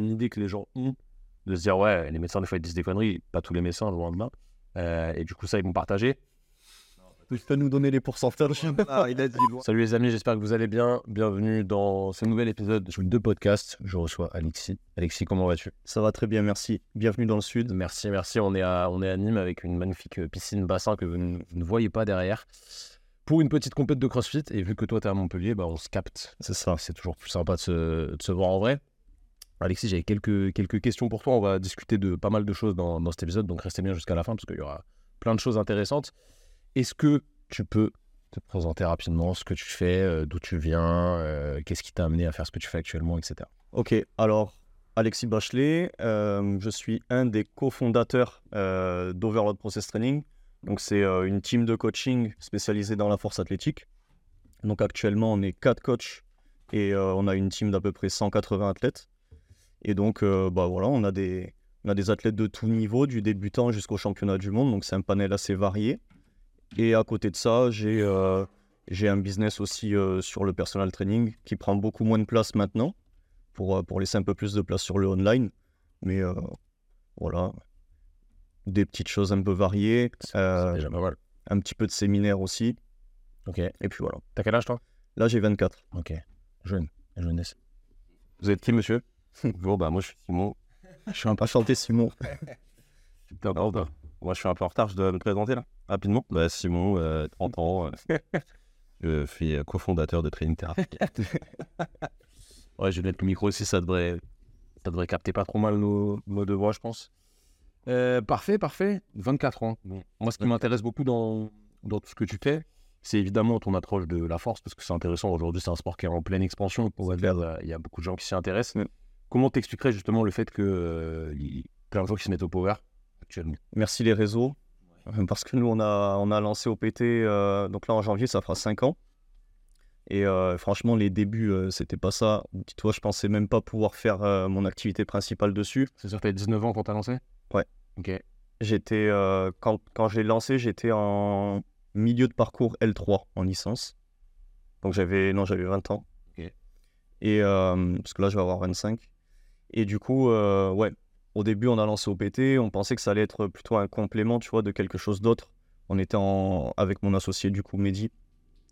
une idée que les gens ont de se dire ouais, les médecins des fois ils disent des conneries, pas tous les médecins loin de là. Euh, et du coup ça ils vont partager. Tu peux nous donner les pourcentages Ah, il a dit bon. Salut les amis, j'espère que vous allez bien. Bienvenue dans ce nouvel épisode de podcast. Je reçois Alexis. Alexis, comment vas-tu? Ça va très bien, merci. Bienvenue dans le sud. Merci, merci. On est à, on est à Nîmes avec une magnifique euh, piscine bassin que vous ne, vous ne voyez pas derrière. Pour une petite compète de CrossFit, et vu que toi tu es à Montpellier, bah, on se capte. C'est ça. C'est toujours plus sympa de se, de se voir en vrai. Alexis, j'avais quelques, questions pour toi. On va discuter de pas mal de choses dans, dans cet épisode, donc restez bien jusqu'à la fin parce qu'il y aura plein de choses intéressantes. Est-ce que tu peux te présenter rapidement ce que tu fais, euh, d'où tu viens, euh, qu'est-ce qui t'a amené à faire ce que tu fais actuellement, etc. Ok, alors Alexis Bachelet, euh, je suis un des cofondateurs d'Overload Process Training. Donc c'est une team de coaching spécialisée dans la force athlétique. Donc actuellement on est quatre coachs et on a une team d'à peu près 180 athlètes. Et donc euh, bah voilà, on a des on a des athlètes de tout niveau, du débutant jusqu'au championnat du monde. Donc c'est un panel assez varié. Et à côté de ça, j'ai euh, j'ai un business aussi euh, sur le personal training qui prend beaucoup moins de place maintenant pour, pour laisser un peu plus de place sur le online. Mais euh, voilà, des petites choses un peu variées, C'est euh, déjà pas mal. un petit peu de séminaire aussi. Ok. Et puis voilà. T'as quel âge toi? Là, j'ai 24. Ok. Jeune. Jeunesse. Vous êtes qui, monsieur? Bon, bah, moi, je suis Simon. Je suis un peu chanté, Simon. Putain, pardon. Moi, je suis un peu en retard. Je dois me présenter, là, rapidement. Bah, Simon, euh, 30 ans. euh, je suis euh, cofondateur de Training Therapy. Ouais, je vais mettre le micro aussi, ça devrait, ça devrait capter pas trop mal nos, nos deux voix, je pense. Euh, parfait, parfait. 24 ans. Bon. Moi, ce qui m'intéresse beaucoup dans, dans tout ce que tu fais, c'est évidemment ton approche de la force, parce que c'est intéressant. Aujourd'hui, c'est un sport qui est en pleine expansion. On va dire, euh, il y a beaucoup de gens qui s'y intéressent. Ouais. Comment t'expliquerais justement le fait que euh, y plein de gens qui se mettent au power actuellement? Merci les réseaux. Euh, Parce que nous, on a, on a lancé OPT, euh, donc là en janvier, ça fera 5 ans. Et euh, franchement, les débuts, euh, c'était pas ça. Dis-toi, je pensais même pas pouvoir faire euh, mon activité principale dessus. C'est sûr que t'avais 19 ans quand t'as lancé? Ouais. Ok. J'étais, quand, quand j'ai lancé, j'étais en milieu de parcours L3 en licence. Donc j'avais, non, j'avais 20 ans. Ok. Et parce que là, je vais avoir 25. Et du coup, euh, ouais, au début, on a lancé OPT. On pensait que ça allait être plutôt un complément, tu vois, de quelque chose d'autre. On était en, avec mon associé, du coup, Mehdi.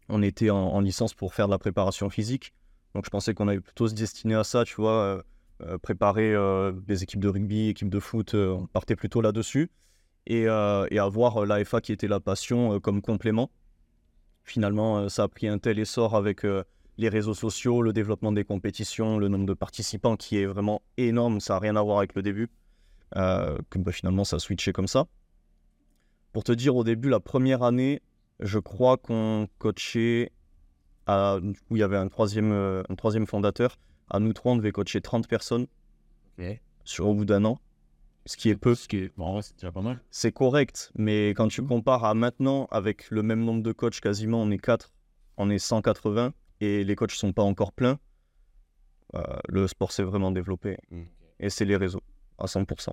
On était en, en licence pour faire de la préparation physique. Donc je pensais qu'on allait plutôt se destiner à ça, tu vois. euh, euh, préparer des équipes de rugby, équipes de foot, on partait plutôt là-dessus. Et, avoir l'AFA qui était la passion comme complément. Finalement, ça a pris un tel essor avec les réseaux sociaux, le développement des compétitions, le nombre de participants qui est vraiment énorme, ça n'a rien à voir avec le début, euh, que bah, finalement ça a switché comme ça. Pour te dire, au début, la première année, je crois qu'on coachait, à, du coup, il y avait un troisième, euh, un troisième fondateur, à nous trois, on devait coacher 30 personnes. Sur au bout d'un an, ce qui est peu. Ce qui est, bon, en vrai, c'est déjà pas mal. C'est correct, mais quand tu compares à maintenant, avec le même nombre de coachs, quasiment, on est 4, on est 180, et les coachs sont pas encore pleins, euh, le sport s'est vraiment développé. Mm. Et c'est les réseaux, à 100%.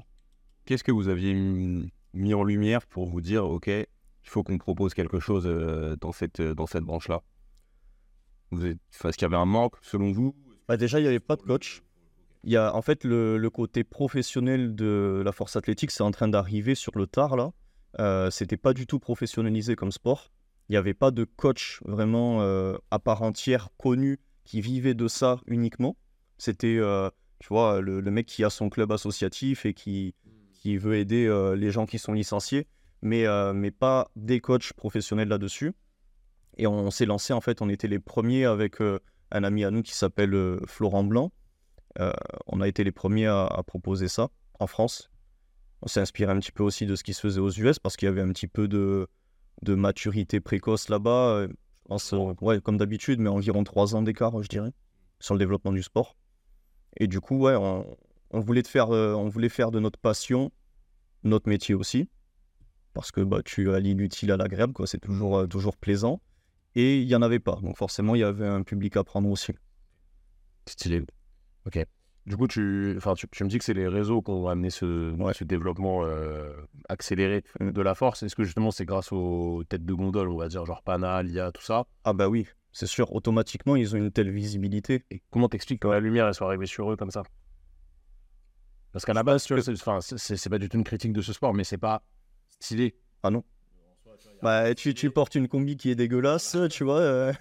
Qu'est-ce que vous aviez mis en lumière pour vous dire, OK, il faut qu'on propose quelque chose euh, dans cette, euh, dans cette branche-là? Vous êtes... enfin, Est-ce qu'il y avait un manque, selon vous? Bah déjà, il n'y avait pas de coach. Il y a, en fait, le, le côté professionnel de la force athlétique, c'est en train d'arriver sur le tard, là. Euh, C'était pas du tout professionnalisé comme sport. Il n'y avait pas de coach vraiment euh, à part entière connu qui vivait de ça uniquement. C'était, euh, tu vois, le, mec qui a son club associatif et qui, qui veut aider euh, les gens qui sont licenciés, mais, mais pas des coachs professionnels là-dessus. Et on, s'est lancé, en fait, on était les premiers avec un ami à nous qui s'appelle Florent Blanc. On a été les premiers à proposer ça en France. On s'est inspiré un petit peu aussi de ce qui se faisait aux US parce qu'il y avait un petit peu de, de maturité précoce là-bas. euh, Je pense, euh, ouais, comme d'habitude, mais environ trois ans d'écart, je dirais, sur le développement du sport. Et du coup, ouais, on, on voulait, faire, euh, on voulait faire de notre passion notre métier aussi. Parce que bah, tu allies l'utile à l'agréable, quoi. C'est toujours, euh, toujours plaisant. Et il n'y en avait pas. Donc forcément, il y avait un public à prendre aussi. Stylé. Ok. Du coup, tu, enfin, tu, tu me dis que c'est les réseaux qui ont amené ce, Ouais. ce développement euh, accéléré Mm. de la force. Est-ce que justement c'est grâce aux têtes de gondole, on va dire, genre Pana, Lia, tout ça? Ah bah oui, c'est sûr. Automatiquement, ils ont une telle visibilité. Et comment t'expliques que la lumière elle soit arrivée sur eux comme ça? Parce qu'à la base, tu vois, c'est enfin, c'est- c'est c'est pas du tout une critique de ce sport, mais c'est pas stylé. Bah, tu, tu portes une combi qui est dégueulasse, tu vois. euh,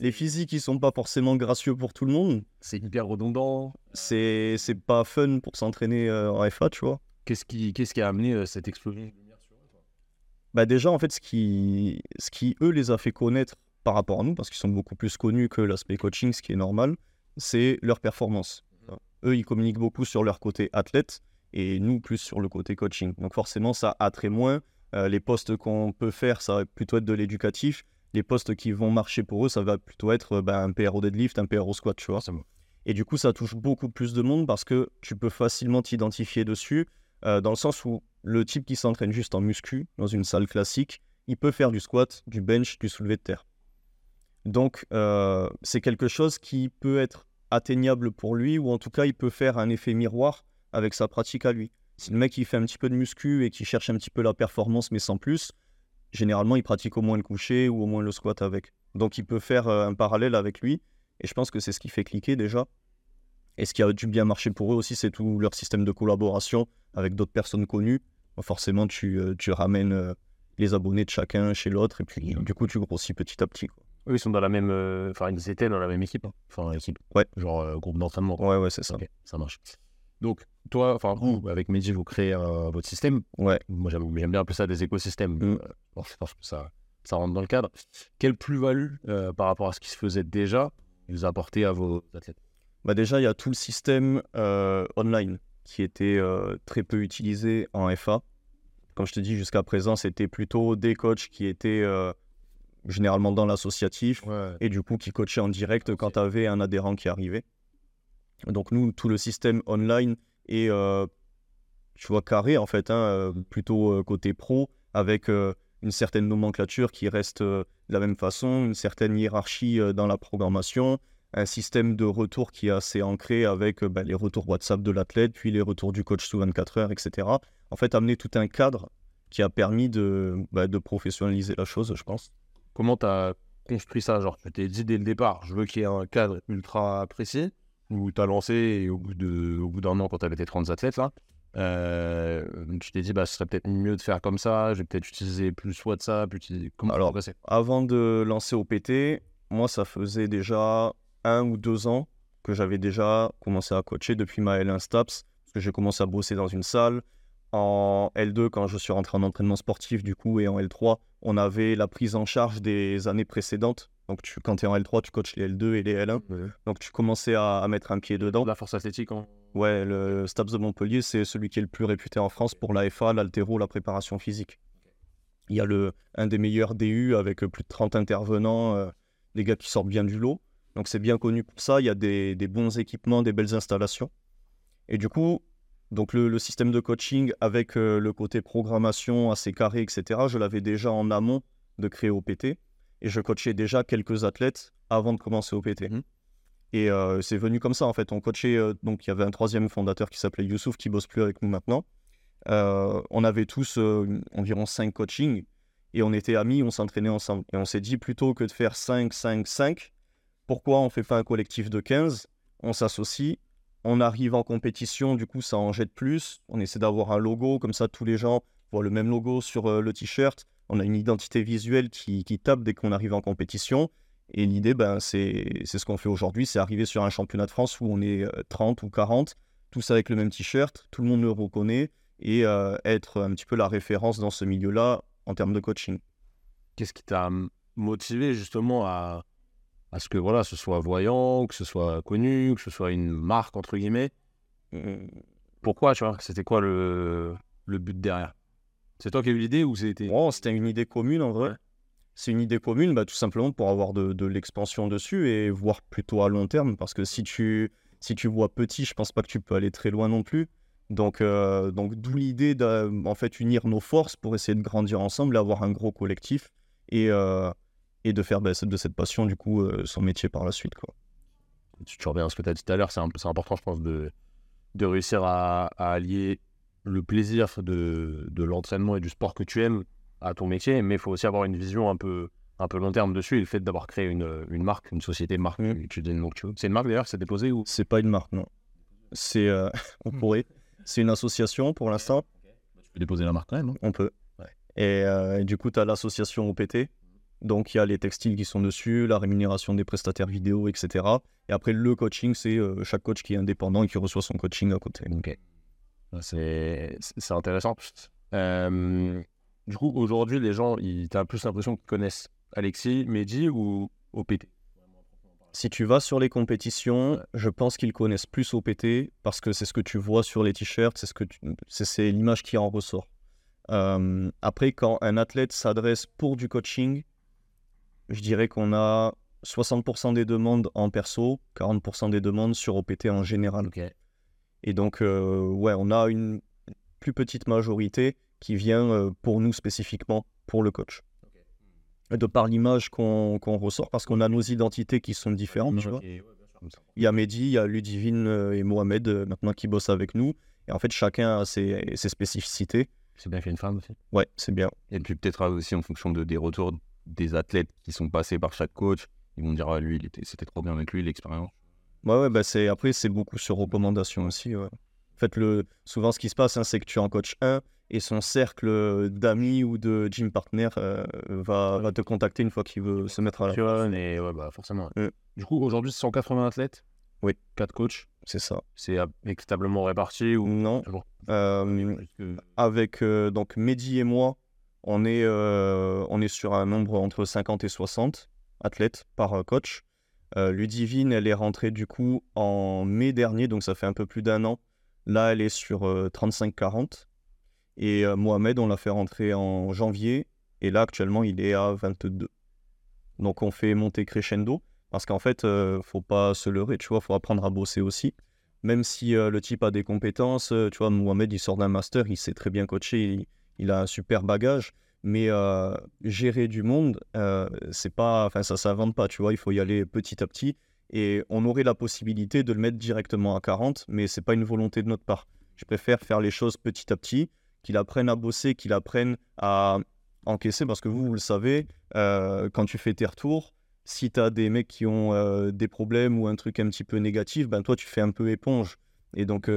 les physiques, ils sont pas forcément gracieux pour tout le monde. C'est hyper redondant. C'est c'est pas fun pour s'entraîner euh, en FA, tu vois. Qu'est-ce qui, qu'est-ce qui a amené euh, cette explosion Bah déjà, en fait, ce qui, ce qui, eux, les a fait connaître par rapport à nous, parce qu'ils sont beaucoup plus connus que l'aspect coaching, ce qui est normal, c'est leur performance. Eux, ils communiquent beaucoup sur leur côté athlète, et nous, plus sur le côté coaching. Donc forcément, ça attrait moins. Euh, les postes qu'on peut faire, ça va plutôt être de l'éducatif. Les postes qui vont marcher pour eux, ça va plutôt être euh, bah, un PRO deadlift, un PRO squat, tu vois. Et du coup, ça touche beaucoup plus de monde parce que tu peux facilement t'identifier dessus, euh, dans le sens où le type qui s'entraîne juste en muscu, dans une salle classique, il peut faire du squat, du bench, du soulevé de terre. Donc, euh, c'est quelque chose qui peut être atteignable pour lui, ou en tout cas, il peut faire un effet miroir avec sa pratique à lui. Si le mec il fait un petit peu de muscu et qui cherche un petit peu la performance, mais sans plus, généralement, il pratique au moins le coucher ou au moins le squat avec. Donc, il peut faire euh, un parallèle avec lui, et je pense que c'est ce qui fait cliquer déjà. Et ce qui a dû bien marcher pour eux aussi, c'est tout leur système de collaboration avec d'autres personnes connues. Forcément, tu, euh, tu ramènes euh, les abonnés de chacun chez l'autre, et puis du coup, tu grossis petit à petit. quoi. Eux, ils sont dans la même. euh, Enfin, ils étaient dans la même équipe. hein. Enfin, équipe. Ouais. Genre euh, groupe d'entraînement. Ouais, ouais, c'est ça. Ça marche. Donc, toi, enfin, vous, avec Mehdi, vous créez euh, votre système. Ouais. Moi, j'aime bien appeler ça des écosystèmes. Mm. Euh, bon, je pense que ça, ça rentre dans le cadre. Quelle plus-value euh, par rapport à ce qui se faisait déjà vous apportez à vos athlètes? Bah déjà, il y a tout le système euh, online qui était euh, très peu utilisé en FA. Comme je te dis, jusqu'à présent, c'était plutôt des coachs qui étaient euh, généralement dans l'associatif Ouais. et du coup qui coachaient en direct quand tu avais un adhérent qui arrivait. Donc nous, tout le système online est, euh, tu vois, carré en fait, hein, euh, plutôt euh, côté pro, avec une certaine nomenclature qui reste de la même façon, une certaine hiérarchie dans la programmation, un système de retour qui est assez ancré avec bah, les retours WhatsApp de l'athlète, puis les retours du coach sous 24 heures, etc. En fait, amener tout un cadre qui a permis de, bah, professionnaliser la chose, je pense. Comment tu as construit ça? Genre, tu t'es dit dès le départ, je veux qu'il y ait un cadre ultra précis, ou tu as lancé et au bout de- au bout d'un an, quand tu avais tes 30 athlètes, là, euh, tu t'es dit, bah, ce serait peut-être mieux de faire comme ça, je vais peut-être utiliser plus WhatsApp, utiliser... Comment Alors, Avant de lancer OPT, moi, ça faisait déjà un ou deux ans que j'avais déjà commencé à coacher depuis ma L1 STAPS, parce que j'ai commencé à bosser dans une salle. En L2, quand je suis rentré en entraînement sportif, du coup, et en L3, on avait la prise en charge des années précédentes. Donc, tu, quand tu es en L3, tu coaches les L2 et les L1. Donc, tu commençais à, à mettre un pied dedans. La force athlétique en... Ouais, le STAPS de Montpellier, c'est celui qui est le plus réputé en France pour la FA, l'altéro, la préparation physique. Il y a le, un des meilleurs DU avec plus de 30 intervenants, euh, des gars qui sortent bien du lot. Donc c'est bien connu pour ça. Il y a des, des bons équipements, des belles installations. Et du coup, donc le, le système de coaching avec euh, le côté programmation assez carré, etc., je l'avais déjà en amont de créer OPT. Et je coachais déjà quelques athlètes avant de commencer OPT. Mhm. Et euh, c'est venu comme ça en fait. On coachait, euh, donc il y avait un troisième fondateur qui s'appelait Youssouf qui bosse plus avec nous maintenant. On avait tous environ 5 coachings et on était amis, on s'entraînait ensemble. Et on s'est dit plutôt que de faire 5, 5, 5, pourquoi on fait pas un collectif de 15 On s'associe, on arrive en compétition, du coup ça en jette plus. On essaie d'avoir un logo, comme ça tous les gens voient le même logo sur euh, le t-shirt. On a une identité visuelle qui, tape dès qu'on arrive en compétition. Et l'idée, ben, c'est ce qu'on fait aujourd'hui, c'est arriver sur un championnat de France où on est euh, 30 ou 40, tous avec le même t-shirt, tout le monde le reconnaît, et euh, être un petit peu la référence dans ce milieu-là en termes de coaching. Qu'est-ce qui t'a m- motivé justement à, à ce que voilà, ce soit voyant, que ce soit connu, que ce soit une marque entre guillemets Pourquoi, tu vois? C'était quoi le, le but derrière? C'est toi qui as eu l'idée ou c'était Bon, c'était une idée commune en vrai. Ouais. C'est une idée commune, bah, tout simplement pour avoir de, de l'expansion dessus et voir plutôt à long terme. Parce que si tu, si tu vois petit, je pense pas que tu peux aller très loin non plus. Donc, euh, donc d'où l'idée d'en fait unir nos forces pour essayer de grandir ensemble et avoir un gros collectif et, euh, et de faire bah, de cette passion du coup euh, son métier par la suite. Quoi. tu, tu reviens à ce que tu as dit tout à l'heure, c'est important, je pense, de, de réussir à, à allier le plaisir de, de l'entraînement et du sport que tu aimes à ton métier, mais il faut aussi avoir une vision un peu, un peu long terme dessus. Et le fait d'avoir créé une, une marque, une société de marque, Mm. tu, que tu veux. C'est une marque d'ailleurs, c'est déposé ou? C'est pas une marque, non. C'est, euh, on pourrait. C'est une association pour l'instant. Tu peux déposer la marque quand même, non On peut. Ouais. Et, euh, et du coup, tu as l'association OPT. Donc, il y a les textiles qui sont dessus, la rémunération des prestataires vidéo, etc. Et après, le coaching, c'est euh, chaque coach qui est indépendant et qui reçoit son coaching à côté. Ok. C'est c'est- intéressant. Euh, du coup, aujourd'hui, les gens, tu as plus l'impression qu'ils connaissent Alexis, Mehdi ou OPT Si tu vas sur les compétitions, je pense qu'ils connaissent plus OPT parce que c'est ce que tu vois sur les t-shirts, c'est ce que c'est l'image qui en ressort. Euh, après, quand un athlète s'adresse pour du coaching, je dirais qu'on a 60% des demandes en perso, 40% des demandes sur OPT en général. Et donc, euh, ouais, on a une plus petite majorité qui vient euh, pour nous spécifiquement, pour le coach. De par l'image qu'on qu'on ressort, parce qu'on a nos identités qui sont différentes. tu vois. Il y a Mehdi, il y a Ludivine euh, et Mohamed euh, maintenant qui bossent avec nous. Et en fait, chacun a ses, ses spécificités. C'est bien qu'il y ait une femme aussi. Ouais, c'est bien. Et puis peut-être aussi en fonction de, des retours des athlètes qui sont passés par chaque coach, ils vont dire ah, lui, c'était trop bien avec lui, l'expérience. Ouais, ouais, bah c'est, après, c'est beaucoup sur recommandation aussi. ouais. En fait, le, souvent, ce qui se passe, hein, c'est que tu en coaches un et son cercle d'amis ou de gym partner euh, va, va te contacter une fois qu'il veut se mettre à la Passionne et ouais, bah, forcément. Du coup, aujourd'hui, 180 athlètes. Oui. 4 coachs. C'est ça. C'est équitablement réparti ou Non. toujours Euh, avec euh, donc Mehdi et moi, on est, euh, on est sur un nombre entre 50 et 60 athlètes par euh, coach. Euh, Ludivine, elle est rentrée du coup en mai dernier, donc ça fait un peu plus d'un an. Là, elle est sur euh, 35-40. Et Mohamed, on l'a fait rentrer en janvier. Et là, actuellement, il est à 22. Donc, on fait monter crescendo. Parce qu'en fait, euh, faut pas se leurrer, tu vois, faut apprendre à bosser aussi. Même si le type a des compétences, tu vois, Mohamed, il sort d'un master, il sait très bien coacher, il a un super bagage. Mais euh, gérer du monde, euh, c'est pas, enfin, ça s'invente pas, tu vois, il faut y aller petit à petit. Et on aurait la possibilité de le mettre directement à 40, mais c'est pas une volonté de notre part. Je préfère faire les choses petit à petit, qu'il apprenne à bosser, qu'il apprenne à encaisser, parce que vous, vous le savez, euh, quand tu fais tes retours, si tu as des mecs qui ont des problèmes ou un truc un petit peu négatif, ben toi, tu fais un peu éponge. Et donc,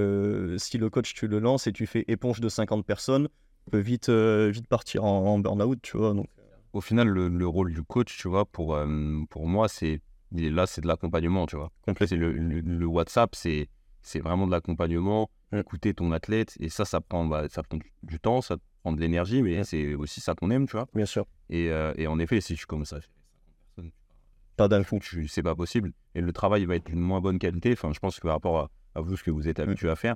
si le coach, tu le lances et tu fais éponge de 50 personnes, peut vite, euh, vite partir en, en burn-out, tu vois. Donc, Au final, le, le rôle du coach, tu vois, pour, euh, pour moi, c'est là, c'est de l'accompagnement, tu vois. Complet. C'est le, le, le WhatsApp, c'est c'est vraiment de l'accompagnement, écouter ton athlète, et ça, ça prend, bah, ça prend du temps, ça prend de l'énergie, mais c'est aussi ça qu'on aime, tu vois. bien sûr, Et, euh, et en effet, si tu commences à gérer 50 personnes, pas d'un coup. c'est pas possible. Et le travail va être d'une moins bonne qualité. Enfin, je pense que par rapport à, à vous, ce que vous êtes habitué à faire.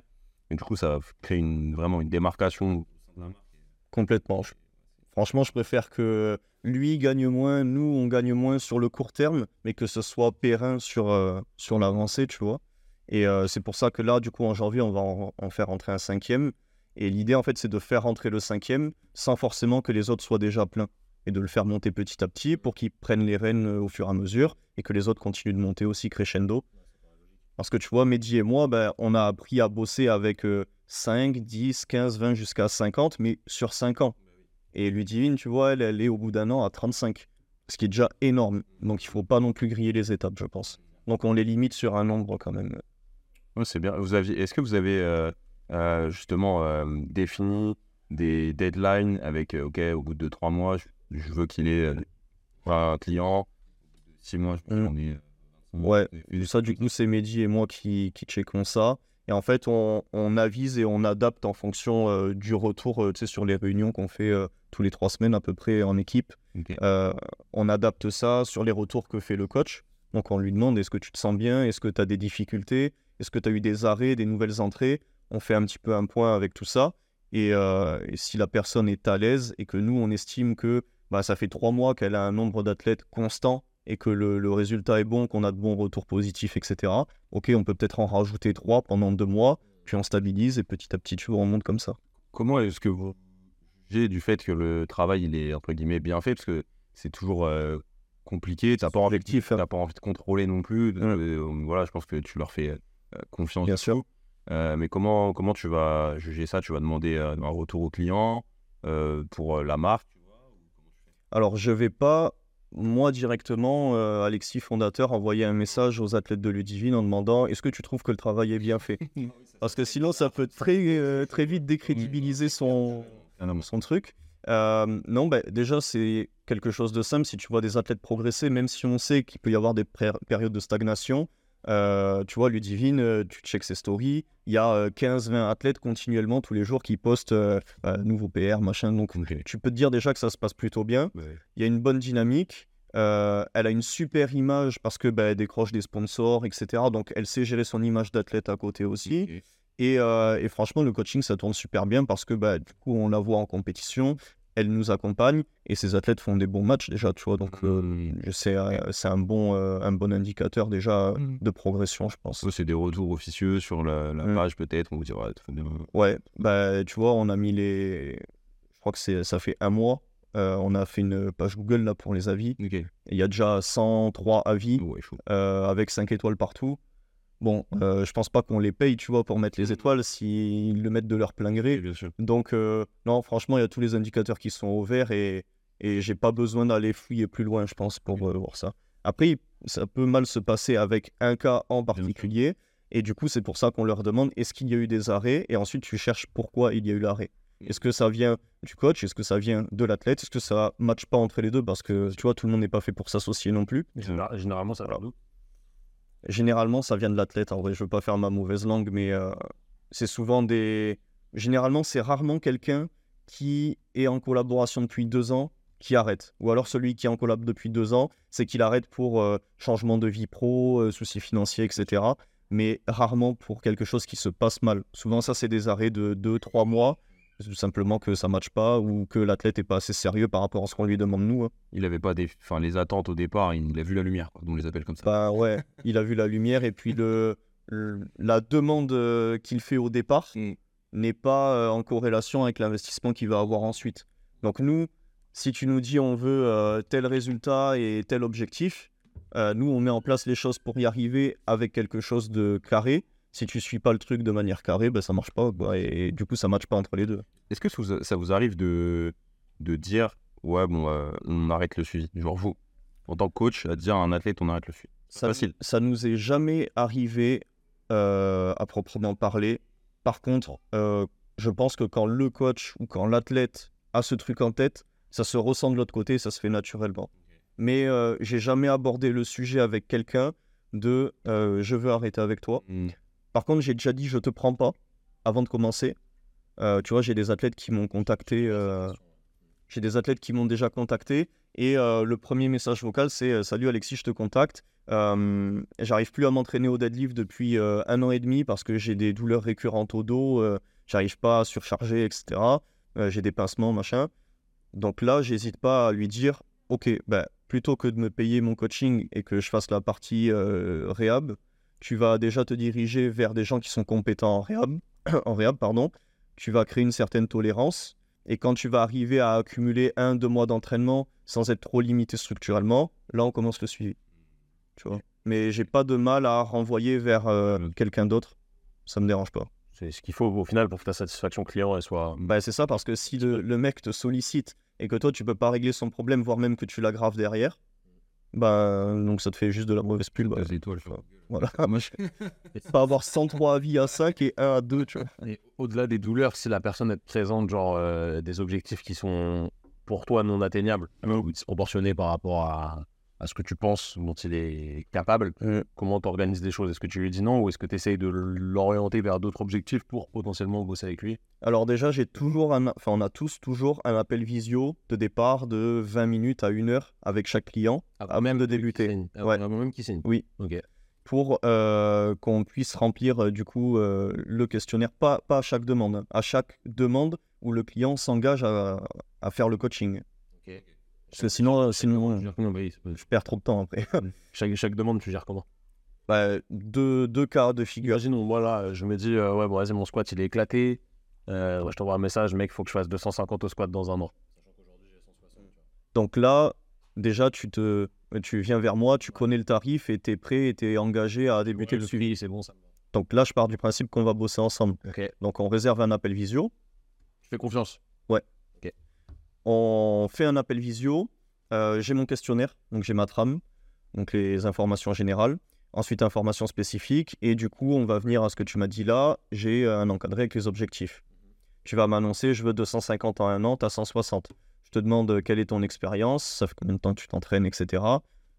Et du coup, ça va créer une, vraiment une démarcation. Complètement. Franchement, je préfère que lui gagne moins, nous, on gagne moins sur le court terme, mais que ce soit périn sur, euh, sur l'avancée, tu vois. Et euh, c'est pour ça que là, du coup, en janvier, on va en, faire rentrer un cinquième. Et l'idée, en fait, c'est de faire rentrer le cinquième sans forcément que les autres soient déjà pleins. Et de le faire monter petit à petit pour qu'ils prennent les rênes euh, au fur et à mesure et que les autres continuent de monter aussi crescendo. Parce que tu vois, Mehdi et moi, ben, on a appris à bosser avec 5, 10, 15, 20 jusqu'à 50, mais sur 5 ans. Et Ludivine, tu vois, elle, elle est au bout d'un an à 35, ce qui est déjà énorme. Donc il faut pas non plus griller les étapes, je pense. Donc on les limite sur un nombre quand même. Ouais, c'est bien. Vous aviez, est-ce que vous avez euh, euh, justement euh, défini des deadlines avec, ok, au bout de 3 mois, je, je veux qu'il ait un client, 6 mois, je veux Mm. qu'on euh, Ouais, ça, du coup, c'est Mehdi et moi qui, qui checkons ça. Et en fait, on, on avise et on adapte en fonction euh, du retour, euh, tu sais, sur les réunions qu'on fait euh, tous les trois semaines à peu près en équipe. Euh, on adapte ça sur les retours que fait le coach. Donc on lui demande est-ce que tu te sens bien? Est-ce que tu as des difficultés? Est-ce que tu as eu des arrêts, des nouvelles entrées? On fait un petit peu un point avec tout ça. Et, et si la personne est à l'aise et que nous, on estime que bah, ça fait trois mois qu'elle a un nombre d'athlètes constant et que le, le résultat est bon, qu'on a de bons retours positifs, etc., ok, on peut peut-être en rajouter trois pendant deux mois, puis on stabilise et petit à petit, tu monte comme ça. Comment est-ce que vous jugez du fait que le travail il est entre guillemets bien fait? Parce que c'est toujours euh, compliqué, t'as pas envie, hein. t'as pas envie de contrôler non plus. Euh, voilà, je pense que tu leur fais euh, confiance. Bien sûr. Euh, mais comment comment tu vas juger ça? Tu vas demander un retour au client pour la marque. Alors, je vais pas, moi directement, euh, Alexis, fondateur, envoyer un message aux athlètes de Ludivine en demandant est-ce que tu trouves que le travail est bien fait? Parce que sinon, ça peut très, euh, très vite décrédibiliser son, son truc. Euh, non, bah, déjà, c'est quelque chose de simple. Si tu vois des athlètes progresser, même si on sait qu'il peut y avoir des périodes de stagnation, euh, tu vois, Ludivine, euh, tu checks ses stories, il y a euh, 15-20 athlètes continuellement tous les jours qui postent euh, euh, nouveau PR, machin. Donc, tu peux te dire déjà que ça se passe plutôt bien. Il y a une bonne dynamique. euh, elle a une super image parce que bah, elle décroche des sponsors, etc. Donc, elle sait gérer son image d'athlète à côté aussi. Et, euh, et franchement, le coaching, ça tourne super bien parce que bah, du coup, on la voit en compétition, elle nous accompagne et ses athlètes font des bons matchs déjà, tu vois. Donc, euh, Mm. euh, c'est un bon, euh, un bon indicateur déjà Mm. de progression, je pense. C'est des retours officieux sur la, la Mm. page, peut-être. On vous dira. Ouais, bah, tu vois, on a mis les. Je crois que c'est, ça fait un mois. euh, on a fait une page Google là pour les avis. Il y a déjà 103 avis Ouais, avec 5 étoiles partout. Bon, euh, je pense pas qu'on les paye, tu vois, pour mettre les étoiles s'ils le mettent de leur plein gré. Donc, euh, non, franchement, il y a tous les indicateurs qui sont au vert et, et j'ai pas besoin d'aller fouiller plus loin, je pense, pour euh, voir ça. Après, ça peut mal se passer avec un cas en particulier. Et du coup, c'est pour ça qu'on leur demande est-ce qu'il y a eu des arrêts Et ensuite, tu cherches pourquoi il y a eu l'arrêt. Est-ce que ça vient du coach Est-ce que ça vient de l'athlète Est-ce que ça matche pas entre les deux Parce que, tu vois, tout le monde n'est pas fait pour s'associer non plus. Général- Généralement, ça va d'où? Généralement, ça vient de l'athlète. En vrai, je veux pas faire ma mauvaise langue, mais euh, c'est souvent des. Généralement, c'est rarement quelqu'un qui est en collaboration depuis deux ans qui arrête. Ou alors celui qui est en collab depuis deux ans, c'est qu'il arrête pour euh, changement de vie pro, euh, soucis financiers, etc. Mais rarement pour quelque chose qui se passe mal. Souvent, ça, c'est des arrêts de deux, trois mois. Tout simplement que ça ne matche pas ou que l'athlète n'est pas assez sérieux par rapport à ce qu'on lui demande nous. hein. Il avait pas des. Enfin, les attentes au départ, il a vu la lumière, quoi. On les appelle comme ça. Bah ouais, il a vu la lumière et puis le, le- la demande euh, qu'il fait au départ Mm. n'est pas euh, en corrélation avec l'investissement qu'il va avoir ensuite. Donc nous, si tu nous dis on veut euh, tel résultat et tel objectif, euh, nous on met en place les choses pour y arriver avec quelque chose de carré. Si tu suis pas le truc de manière carrée, bah, ça marche pas. quoi, et, du coup, ça matche pas entre les deux. Est-ce que ça vous- arrive de, de dire, ouais, bon, euh, on arrête le suivi? Genre vous, en tant que coach, à dire à un athlète, on arrête le suivi. Ça, Facile. ça nous est jamais arrivé euh, à proprement parler. Par contre, euh, je pense que quand le coach ou quand l'athlète a ce truc en tête, ça se ressent de l'autre côté, ça se fait naturellement. Mais j'ai jamais abordé le sujet avec quelqu'un de je veux arrêter avec toi. Mm. Par contre, j'ai déjà dit je te prends pas avant de commencer. Euh, tu vois, j'ai des athlètes qui m'ont contacté. euh, j'ai des athlètes qui m'ont déjà contacté. Et euh, le premier message vocal, c'est Salut Alexis, je te contacte. J'arrive plus à m'entraîner au deadlift depuis un an et demi parce que j'ai des douleurs récurrentes au dos. J'arrive pas à surcharger, etc. J'ai des pincements, machin. Donc là, j'hésite pas à lui dire Ok, ben, plutôt que de me payer mon coaching et que je fasse la partie réhab, tu vas déjà te diriger vers des gens qui sont compétents en réhab, en réhab pardon. Tu vas créer une certaine tolérance. Et quand tu vas arriver à accumuler un, deux mois d'entraînement sans être trop limité structurellement, là, on commence le suivi. Tu vois. Mais j'ai pas de mal à renvoyer vers euh, quelqu'un d'autre. Ça me dérange pas. C'est ce qu'il faut au final pour que ta satisfaction client elle soit. Bah, c'est ça, parce que si le, le mec te sollicite et que toi, tu peux pas régler son problème, voire même que tu l'aggraves derrière, bah, donc ça te fait juste de la mauvaise pub. bah, Voilà. Moi, je- pas avoir 103 avis à 5 et 1 à 2, tu vois. Et au-delà des douleurs, si la personne te présente genre euh, des objectifs qui sont pour toi non atteignables, ou disproportionnés par rapport à, à ce que tu penses dont il est capable, Mm. comment tu organises les choses? Est-ce que tu lui dis non ou est-ce que tu essayes de l'orienter vers d'autres objectifs pour potentiellement bosser avec lui? Alors déjà, j'ai toujours un... Enfin, on a tous toujours un appel visio de départ de 20 minutes à 1 heure avec chaque client Avant Ah, même de débuter. signe. Avant Ouais. avant même qu'il signe. Oui. Ok. Pour euh, qu'on puisse remplir euh, du coup euh, le questionnaire, pas, pas à chaque demande, à chaque demande où le client s'engage à, à faire le coaching. Parce que sinon, sinon oui, je perds trop de temps après. chaque, chaque demande, tu gères comment? Bah, deux, deux cas de figure. Imaginons, moi là, je me dis, euh, ouais, bon, vas-y, mon squat il est éclaté. Ouais, je t'envoie un message, mec, faut que je fasse 250 au squat dans un an. Donc là, déjà, tu, te, tu viens vers moi, tu connais le tarif et tu es prêt et tu es engagé à débuter Ouais, le suivi. c'est bon, ça. Donc là, je pars du principe qu'on va bosser ensemble. Donc on réserve un appel visio. Je fais confiance? On fait un appel visio. Euh, j'ai mon questionnaire, donc j'ai ma trame, donc les informations générales. Ensuite, information spécifique. Et du coup, on va venir à ce que tu m'as dit là. J'ai un encadré avec les objectifs. Tu vas m'annoncer, je veux 250 en un an, tu as 160. Je te demande euh, quelle est ton expérience, ça fait combien de temps tu t'entraînes, etc.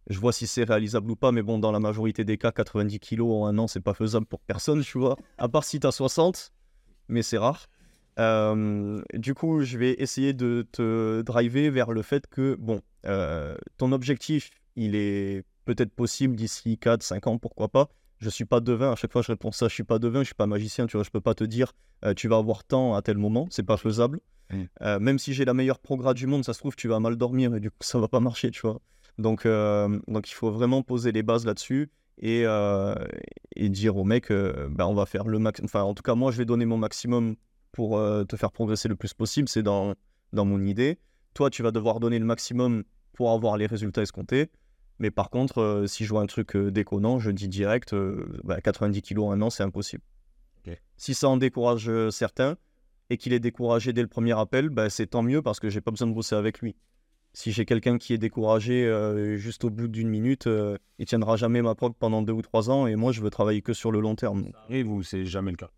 Je vois si c'est réalisable ou pas, mais bon, dans la majorité des cas, 90 kilos en un an, c'est pas faisable pour personne, tu vois. À part si tu as 60, mais c'est rare. Euh, du coup, je vais essayer de te driver vers le fait que, bon, euh, ton objectif, il est peut-être possible d'ici 4, 5 ans, pourquoi pas. Je suis pas devin, à chaque fois je réponds ça, je suis pas devin, je suis pas magicien, tu vois, je peux pas te dire euh, tu vas avoir temps à tel moment, c'est pas faisable. Mm. même si j'ai la meilleure progrès du monde, ça se trouve tu vas mal dormir et du coup ça va pas marcher, tu vois. Donc, donc il faut vraiment poser les bases là-dessus et, et dire au mec, ben, on va faire le max. Enfin, en tout cas, moi je vais donner mon maximum pour te faire progresser le plus possible, c'est dans, dans mon idée. Toi, tu vas devoir donner le maximum pour avoir les résultats escomptés. Mais par contre, euh, si je vois un truc euh, déconnant, je dis direct, 90 kg en un an, c'est impossible. Si ça en décourage euh, certains et qu'il est découragé dès le premier appel, bah, c'est tant mieux parce que j'ai pas besoin de bosser avec lui. Si j'ai quelqu'un qui est découragé juste au bout d'une minute, il tiendra jamais ma prog pendant deux ou trois ans et moi je veux travailler que sur le long terme. Et vous, c'est jamais le cas?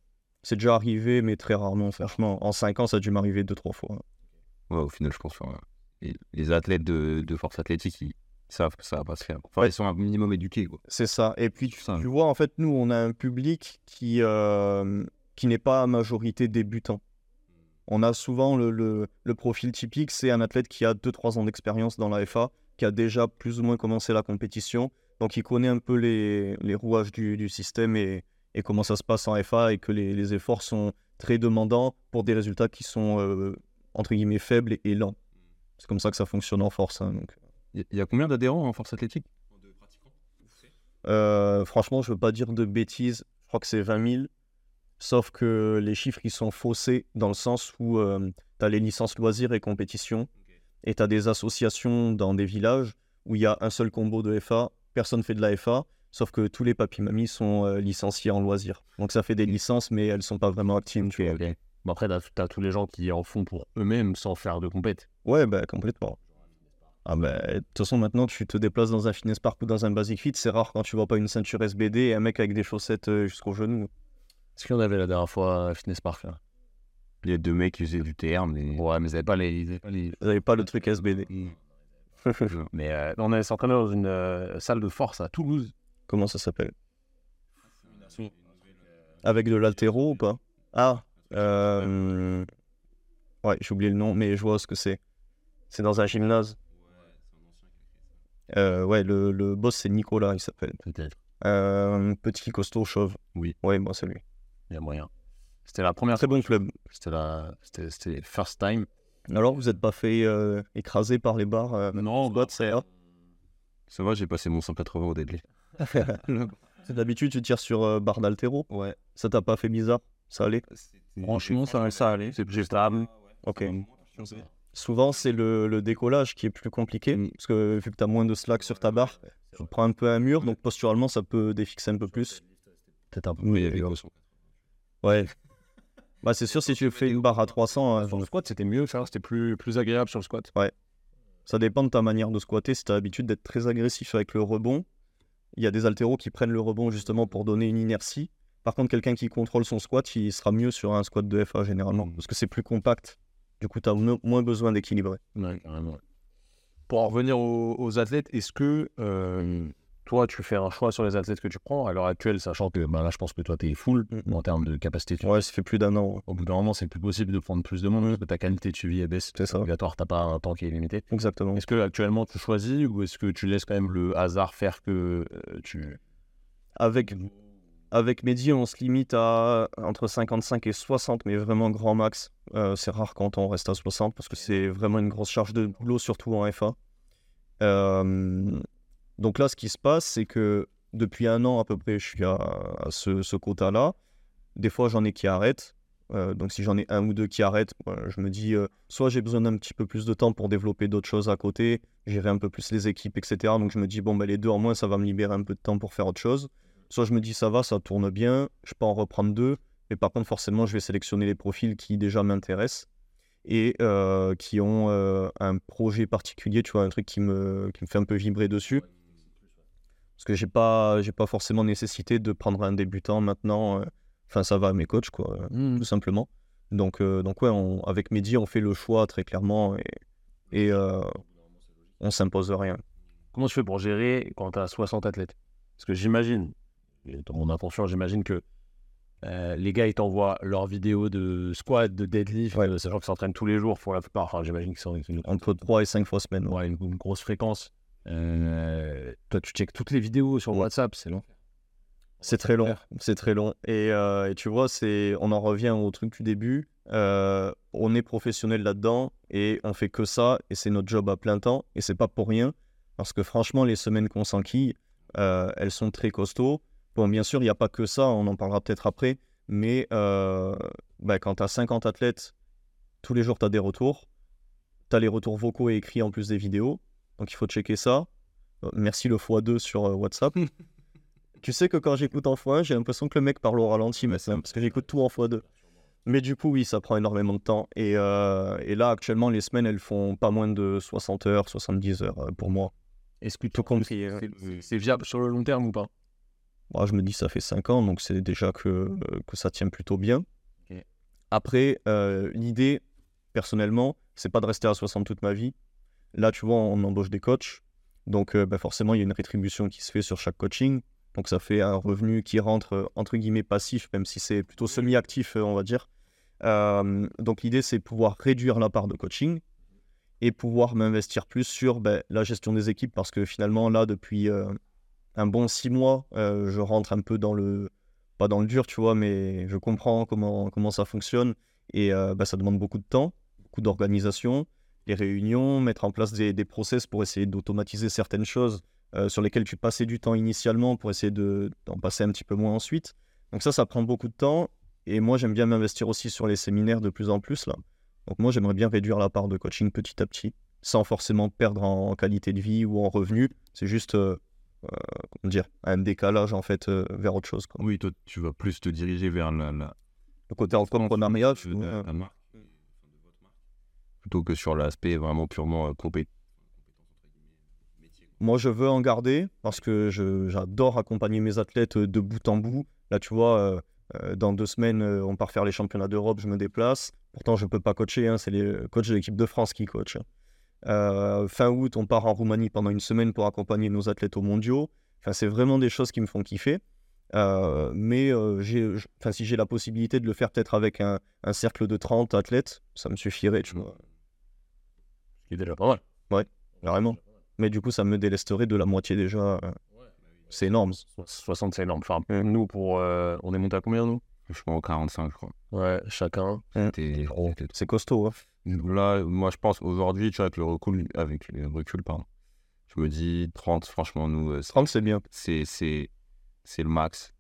C'est déjà arrivé, mais très rarement, franchement. En cinq ans, ça a dû m'arriver deux, trois fois. Ouais, au final, je pense que les, les athlètes de, de force athlétique, ils, savent que ça va pas se faire. Enfin, ils sont un minimum éduqués. Quoi. C'est ça. Et puis, tu, vois, en fait, nous, on a un public qui, euh, qui n'est pas à majorité débutant. On a souvent le, le- le profil typique, c'est un athlète qui a 2-3 ans d'expérience dans la FA, qui a déjà plus ou moins commencé la compétition, donc il connaît un peu les, les rouages du, du système et, et comment ça se passe en FA et que les, les efforts sont très demandants pour des résultats qui sont, euh, entre guillemets, faibles et, et lents. C'est comme ça que ça fonctionne en force. hein, donc. Il y, a combien d'adhérents en force athlétique? Euh, franchement, je veux pas dire de bêtises. Je crois que c'est 20 000. Sauf que les chiffres, ils sont faussés dans le sens où tu as les licences loisirs et compétitions. Et tu as des associations dans des villages où il y a un seul combo de FA. Personne fait de la FA. Sauf que tous les papis-mamies sont euh, licenciés en loisirs. Donc ça fait des licences, mais elles sont pas vraiment actives. tu vois. Bon, après, t'as, t'as tous les gens qui en font pour eux-mêmes sans faire de compète. Ouais, bah, complètement. Ah bah, de toute façon, maintenant, tu te déplaces dans un fitness park ou dans un basic fit, c'est rare quand tu vois pas une ceinture SBD et un mec avec des chaussettes euh, jusqu'au genou. Est-ce qu'il y en avait la dernière fois à Fitness Park là? Il y a deux mecs qui faisaient du TR, mais. Ouais, mais ils avaient pas les. ils avaient pas les- Vous avez pas le truc SBD. Mais euh, on allait s'entraîner dans une euh, salle de force à Toulouse. Comment ça s'appelle? Avec de l'altéro ou pas? Ah, euh... ouais, j'ai oublié le nom, mais je vois ce que c'est. C'est dans un gymnase. Euh, ouais, le, le boss c'est Nicolas, il s'appelle. Peut-être. Euh, petit costaud chauve. Oui. Ouais, moi c'est lui. Il y a moyen. C'était la première Très fois. bon club. C'était la. C'était, c'était first time. Alors, vous n'êtes pas fait euh, écraser par les barres euh, Non, squat, c'est là Ça va, j'ai passé mon 180 au deadlift. D'habitude, tu tires sur euh, barre d'altéro. Ouais. Ça t'a pas fait bizarre? Ça allait? Franchement, ça, ça allait. C'est plus stable. Ok. Souvent, c'est le, le décollage qui est plus compliqué, Mm. parce que vu que tu as moins de slack sur ta barre, tu prends un peu un mur, donc posturalement, ça peut défixer un peu plus. Peut-être un peu. Oui, le son. Ouais. Bah, c'est sûr, si tu fais une barre à 300, hein, Sur le squat, c'était mieux, ça. C'était plus, plus agréable sur le squat. ça dépend de ta manière de squatter. Si tu as l'habitude d'être très agressif avec le rebond, il y a des haltéros qui prennent le rebond justement pour donner une inertie. Par contre, quelqu'un qui contrôle son squat, il sera mieux sur un squat de FA généralement, Mm. parce que c'est plus compact. Du coup, tu as moins besoin d'équilibrer. Ouais, carrément. Pour en revenir aux, aux athlètes, est-ce que euh, toi, tu fais un choix sur les athlètes que tu prends à l'heure actuelle, sachant que ben là, je pense que toi, tu es full Mm. en termes de capacité. Tu- Ouais, ça fait plus d'un an. Au bout d'un moment, c'est plus possible de prendre plus de monde parce que ta qualité de suivi est baisse. C'est ça. obligatoire, t'as pas un temps qui est limité. Exactement. Est-ce que actuellement tu choisis ou est-ce que tu laisses quand même le hasard faire que euh, tu. Avec, avec Mehdi, on se limite à entre 55 et 60, mais vraiment grand max. Euh, c'est rare quand on reste à 60 parce que c'est vraiment une grosse charge de boulot, surtout en FA. Euh, donc là, ce qui se passe, c'est que depuis un an à peu près, je suis à, ce, quota-là. Des fois, j'en ai qui arrêtent. Euh, donc si j'en ai un ou deux qui arrêtent, voilà, je me dis, euh, soit j'ai besoin d'un petit peu plus de temps pour développer d'autres choses à côté, gérer un peu plus les équipes, etc. Donc je me dis, bon, ben, les deux en moins, ça va me libérer un peu de temps pour faire autre chose. Soit je me dis, ça va, ça tourne bien, je peux en reprendre deux. Mais par contre, forcément, je vais sélectionner les profils qui déjà m'intéressent et euh, qui ont euh, un projet particulier, tu vois, un truc qui me, qui me fait un peu vibrer dessus. Parce que j'ai pas, j'ai pas forcément nécessité de prendre un débutant maintenant. euh, Enfin, ça va à mes coachs, quoi, Hmm. tout simplement. Donc, euh, donc ouais, on- avec Mehdi, on fait le choix très clairement et, et euh, on s'impose rien. Comment tu fais pour gérer quand tu as 60 athlètes? Parce que j'imagine, dans mon intention, j'imagine que euh, les gars, ils t'envoient leurs vidéos de squat, de deadlift, Ouais. euh, sachant qu'ils s'entraînent tous les jours pour la plupart. Enfin, j'imagine qu'ils sont une, Entre 3 et 5 fois semaine. ouais. une, une grosse fréquence. Euh, toi, tu checkes toutes les vidéos sur Ouais. WhatsApp, c'est long. C'est très long, c'est très long. Et, et tu vois, c'est, on en revient au truc du début. On est professionnel là-dedans et on fait que ça et c'est notre job à plein temps et c'est pas pour rien parce que franchement, les semaines qu'on s'enquille, elles sont très costauds. Bon, bien sûr, il n'y a pas que ça, on en parlera peut-être après, mais euh, bah, quand tu as 50 athlètes, tous les jours, tu as des retours. Tu as les retours vocaux et écrits en plus des vidéos. Donc il faut checker ça. Euh, Merci le x2 sur euh, WhatsApp. Tu sais que quand j'écoute en x1, j'ai l'impression que le mec parle au ralenti maintenant, parce que j'écoute tout en x2. Mais du coup, oui, ça prend énormément de temps. Et, euh, et là, actuellement, les semaines, elles font pas moins de 60 heures, 70 heures pour moi. Est-ce que Tout compris. c'est- c'est viable sur le long terme ou pas? Moi, je me dis, ça fait 5 ans, donc c'est déjà que, euh, que ça tient plutôt bien. Après, euh, l'idée, personnellement, c'est pas de rester à 60 toute ma vie. Là, tu vois, on embauche des coachs. Donc, euh, bah, forcément, il y a une rétribution qui se fait sur chaque coaching. Donc, ça fait un revenu qui rentre, entre guillemets, passif, même si c'est plutôt semi-actif, on va dire. Euh, donc, l'idée, c'est pouvoir réduire la part de coaching et pouvoir m'investir plus sur ben, la gestion des équipes parce que finalement, là, depuis un bon six mois, euh, je rentre un peu dans le. Pas dans le dur, tu vois, mais je comprends comment, comment ça fonctionne et euh, ben, ça demande beaucoup de temps, beaucoup d'organisation, les réunions, mettre en place des, des process pour essayer d'automatiser certaines choses euh, sur lesquelles tu passais du temps initialement pour essayer de- d'en passer un petit peu moins ensuite. Donc ça, ça prend beaucoup de temps. Et moi, j'aime bien m'investir aussi sur les séminaires de plus en plus là. Donc moi, j'aimerais bien réduire la part de coaching petit à petit, sans forcément perdre en, qualité de vie ou en revenu. C'est juste, comment dire, un décalage en fait euh, vers autre chose. quoi. Oui, toi, tu vas plus te diriger vers la, la, Le côté entrepreneuriat, de ta- euh, marque, plutôt que sur l'aspect vraiment purement euh, compé- Moi, je veux en garder parce que je- j'adore accompagner mes athlètes euh, de bout en bout. Là, tu vois, euh, euh, dans deux semaines, euh, on part faire les championnats d'Europe, je me déplace. Pourtant, je ne peux pas coacher, hein, c'est les coachs de l'équipe de France qui coachent. Euh, fin août, on part en Roumanie pendant une semaine pour accompagner nos athlètes aux mondiaux. Enfin, c'est vraiment des choses qui me font kiffer. Euh, mais euh, j'ai- enfin, si j'ai la possibilité de le faire peut-être avec un, un cercle de 30 athlètes, ça me suffirait, tu vois, Ce qui est déjà pas mal. vraiment. Mais du coup, ça me délesterait de la moitié déjà. euh, C'est énorme. So- 60, c'est énorme. Enfin, nous, pour, euh, on est monté à combien, nous? Je crois au 45, je crois. Ouais, chacun. C'est costaud. hein. Là, moi, je pense aujourd'hui, tu vois, avec le recul, avec le recul, pardon, je me dis 30, franchement, nous, euh, 30, c'est bien. c'est c'est c'est le max.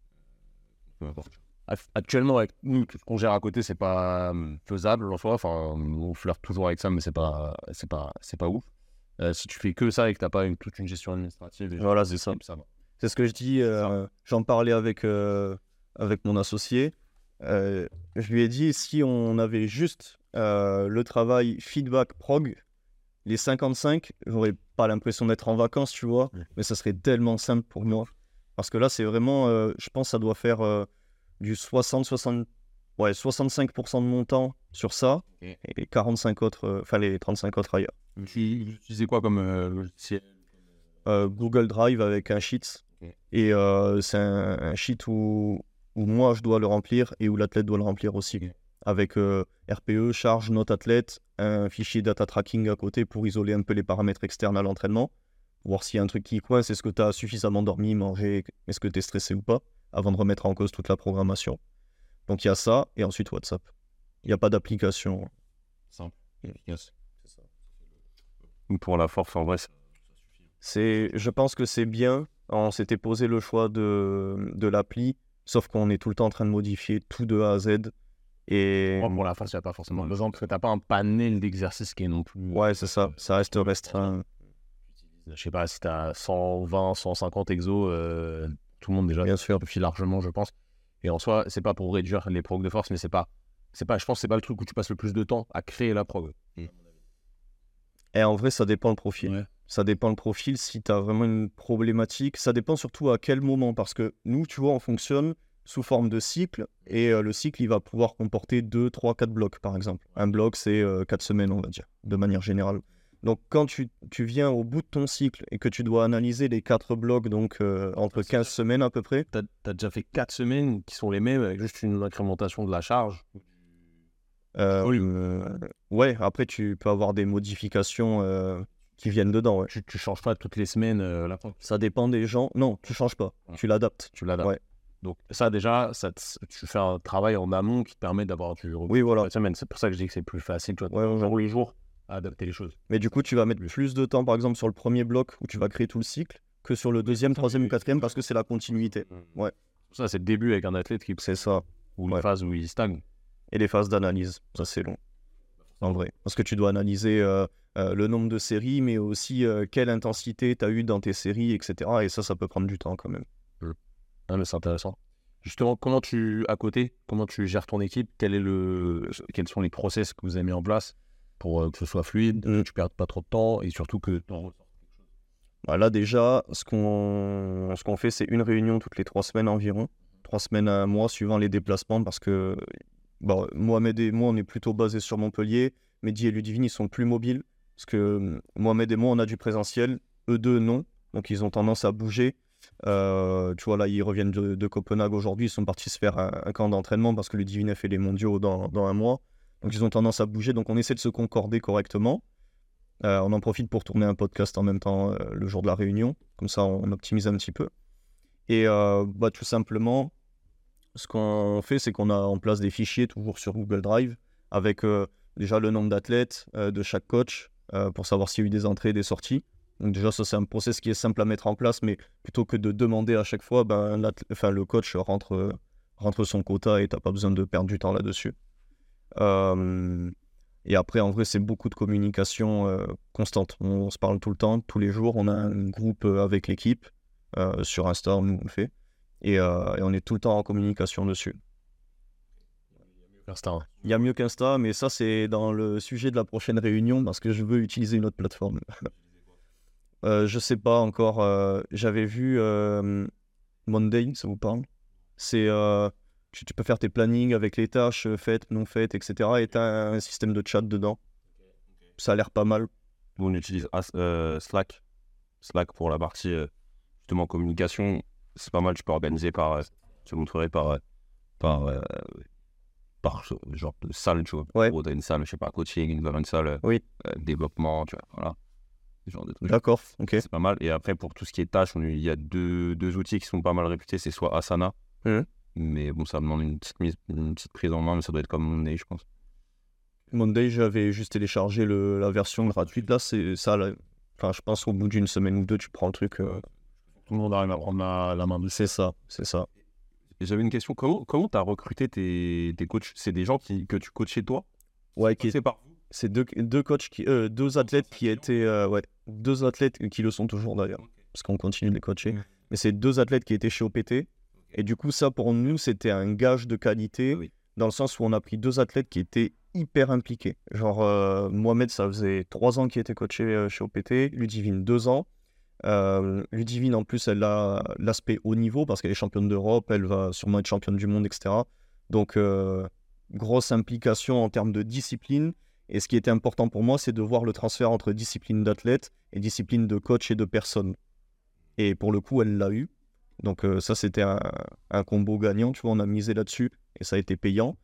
Peu importe. Ac- Actuellement, avec nous, tout ce qu'on gère à côté, c'est pas euh, faisable en soi. Enfin, on flirte toujours avec ça, mais c'est pas, c'est pas, c'est pas ouf. Euh, si tu fais que ça et que t'as pas une, toute une gestion administrative, et Voilà, c'est ça. ça. C'est ce que je dis. euh, J'en parlais avec, euh, avec mon associé. Euh, je lui ai dit si on avait juste euh, le travail feedback prog, les 55, j'aurais pas l'impression d'être en vacances, tu vois. Mais ça serait tellement simple pour moi. Parce que là, c'est vraiment, euh, je pense, que ça doit faire euh, du 60, 60, ouais, 65% de mon temps sur ça et les 45 autres, euh, enfin les 35 autres ailleurs. Tu utilisais quoi comme logiciel? Google Drive avec un sheet. Et c'est un, un sheet où, où moi je dois le remplir et où l'athlète doit le remplir aussi. Avec euh, RPE, charge, note athlète, un fichier data tracking à côté pour isoler un peu les paramètres externes à l'entraînement. Voir s'il y a un truc qui coince, est-ce que tu as suffisamment dormi, mangé, est-ce que tu es stressé ou pas, avant de remettre en cause toute la programmation. Donc il y a ça, et ensuite WhatsApp. Il n'y a pas d'application. Simple, efficace. Ou pour la force, en vrai, ça- C'est, je pense que c'est bien. On s'était posé le choix de, de l'appli, sauf qu'on est tout le temps en train de modifier tout de A à Z. Et Moi, pour la face, il n'y a pas forcément besoin parce que t'as pas un panel d'exercices qui est non plus. ouais, c'est ça. Ça reste restreint. Je sais pas si t'as 120, 150 exos, euh, tout le monde déjà Bien sûr. suffit largement, je pense. Et en soi, c'est pas pour réduire les progs de force, mais c'est pas, c'est pas, je pense, que c'est pas le truc où tu passes le plus de temps à créer la prog. Et en vrai, ça dépend le profil. Ouais. Ça dépend le profil, si tu as vraiment une problématique. Ça dépend surtout à quel moment. Parce que nous, tu vois, on fonctionne sous forme de cycle. Et euh, le cycle, il va pouvoir comporter 2, 3, 4 blocs, par exemple. Un bloc, c'est 4 semaines, on va dire, de manière générale. Donc, quand tu, tu, viens au bout de ton cycle et que tu dois analyser les 4 blocs, donc euh, entre 15 semaines à peu près. Tu as, déjà fait 4 semaines qui sont les mêmes avec juste une incrémentation de la charge? Euh, oui. ouais, après, tu peux avoir des modifications qui viennent dedans. Ouais. Tu, tu changes pas toutes les semaines la pompe Ça dépend des gens. Non, tu changes pas. Tu l'adaptes. Tu l'adaptes. Ouais. Donc ça déjà, ça tu fais un travail en amont qui te permet d'avoir du oui, voilà. semaine. C'est pour ça que je dis que c'est plus facile, tu vois, jour les jours, à adapter les choses. Mais du coup, tu vas mettre plus de temps, par exemple, sur le premier bloc où tu vas créer tout le cycle, que sur le deuxième, troisième ou quatrième, parce que c'est la continuité. Mmh. Ouais. Ça, c'est le début avec un athlète qui... C'est ça. Ou une phase où il stagne. Et les phases d'analyse, ça c'est long. En vrai. Parce que tu dois analyser euh, euh, le nombre de séries, mais aussi euh, quelle intensité tu as eu dans tes séries, etc. Et ça, ça peut prendre du temps quand même. Mmh. Ah, mais c'est intéressant. Justement, comment tu, à côté, comment tu gères ton équipe? Quel est le, Quels sont les process que vous avez mis en place pour que ce soit fluide, que tu ne perdes pas trop de temps et surtout que tu en bah Là, déjà, ce qu'on ce qu'on fait, c'est une réunion toutes les trois semaines environ. Trois semaines à un mois, suivant les déplacements, parce que Mohamed et moi, on est plutôt basés sur Montpellier. Mehdi et Ludivine, ils sont plus mobiles. Parce que Mohamed et moi, on a du présentiel. Eux deux, non. Donc, ils ont tendance à bouger. Euh, tu vois, là, ils reviennent de, Copenhague aujourd'hui. Ils sont partis se faire un, camp d'entraînement parce que le Divine fait les mondiaux dans, un mois. Donc, ils ont tendance à bouger. Donc, on essaie de se concorder correctement. Euh, on en profite pour tourner un podcast en même temps euh, le jour de la réunion. Comme ça, on optimise un petit peu. Et bah, tout simplement, ce qu'on fait, c'est qu'on a en place des fichiers toujours sur Google Drive avec déjà le nombre d'athlètes de chaque coach pour savoir s'il y a eu des entrées et des sorties. Donc déjà, ça c'est un process qui est simple à mettre en place, mais plutôt que de demander à chaque fois, ben, le coach rentre, son quota et tu n'as pas besoin de perdre du temps là-dessus. et après, en vrai, c'est beaucoup de communication euh, constante. On, se parle tout le temps, tous les jours. On a un groupe euh, avec l'équipe euh, sur Insta, nous on le fait. Et, et, on est tout le temps en communication dessus. Hein. Il y a mieux qu'Insta, mais ça c'est dans le sujet de la prochaine réunion parce que je veux utiliser une autre plateforme. Euh, je sais pas encore. Euh, j'avais vu euh, Monday, ça vous parle? C'est tu, peux faire tes plannings avec les tâches faites, non faites, etc. Et tu as un système de chat dedans. Ça a l'air pas mal. On utilise Slack. Slack pour la partie justement communication. C'est pas mal. Tu peux organiser par. je montrerai par. par par genre salle, tu vois. Ouais. As une salle, je sais pas, coaching, une, salle oui. développement, tu vois. Voilà. D'accord, ok. C'est pas mal. Et après, pour tout ce qui est tâches, il y a deux, deux outils qui sont pas mal réputés. C'est soit Asana, mmh. mais bon, ça demande une petite, mise, une petite prise en main, mais ça doit être comme Monday, je pense. Monday, j'avais juste téléchargé le, la version gratuite. Là, c'est ça. Enfin, je pense au bout d'une semaine ou deux, tu prends le truc. Euh, tout le monde arrive à prendre la, main dessus. C'est ça, c'est ça. J'avais une question. Comment tu as recruté tes, tes coachs? C'est des gens qui, que tu coaches chez toi? Ouais, qui est par c'est deux, deux coachs qui, euh, deux athlètes qui étaient, euh, ouais, deux athlètes qui le sont toujours d'ailleurs, parce qu'on continue de les coacher. Mais c'est deux athlètes qui étaient chez OPT. Et du coup, ça pour nous, c'était un gage de qualité, dans le sens où on a pris deux athlètes qui étaient hyper impliqués. Genre, euh, Mohamed, ça faisait trois ans qu'il était coaché chez OPT, Ludivine, deux ans. Ludivine, en plus, elle a l'aspect haut niveau, parce qu'elle est championne d'Europe, elle va sûrement être championne du monde, etc. Donc, grosse implication en termes de discipline. Et ce qui était important pour moi, c'est de voir le transfert entre discipline d'athlète et discipline de coach et de personne. Et pour le coup, elle l'a eu. Donc euh, ça, c'était un, combo gagnant. Tu vois, on a misé là-dessus et ça a été payant.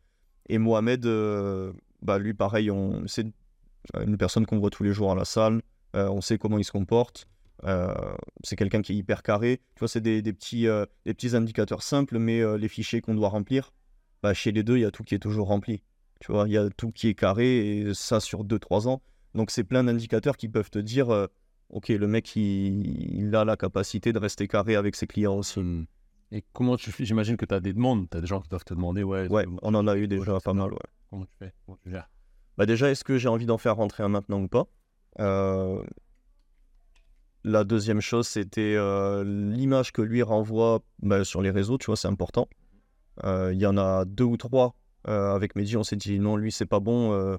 Et Mohamed, euh, bah, lui, pareil, c'est une personne qu'on voit tous les jours à la salle. Euh, on sait comment il se comporte. C'est quelqu'un qui est hyper carré. Tu vois, c'est des, petits, des petits indicateurs simples, mais les fichiers qu'on doit remplir, bah, chez les deux, il y a tout qui est toujours rempli. Tu vois, il y a tout qui est carré et ça sur 2-3 ans. Donc, c'est plein d'indicateurs qui peuvent te dire euh, Ok, le mec, il, a la capacité de rester carré avec ses clients aussi. Et comment tu fais? J'imagine que tu as des demandes. Tu as des gens qui doivent te demander Ouais, ouais on en a eu déjà pas mal. Ouais. Comment tu fais? Comment tu gères? Bah Déjà, est-ce que j'ai envie d'en faire rentrer un maintenant ou pas? Euh, La deuxième chose, c'était euh, l'image que lui renvoie bah, sur les réseaux. Tu vois, c'est important. Il y en a deux ou trois euh, avec Mehdi, on s'est dit non, lui, c'est pas bon. Euh,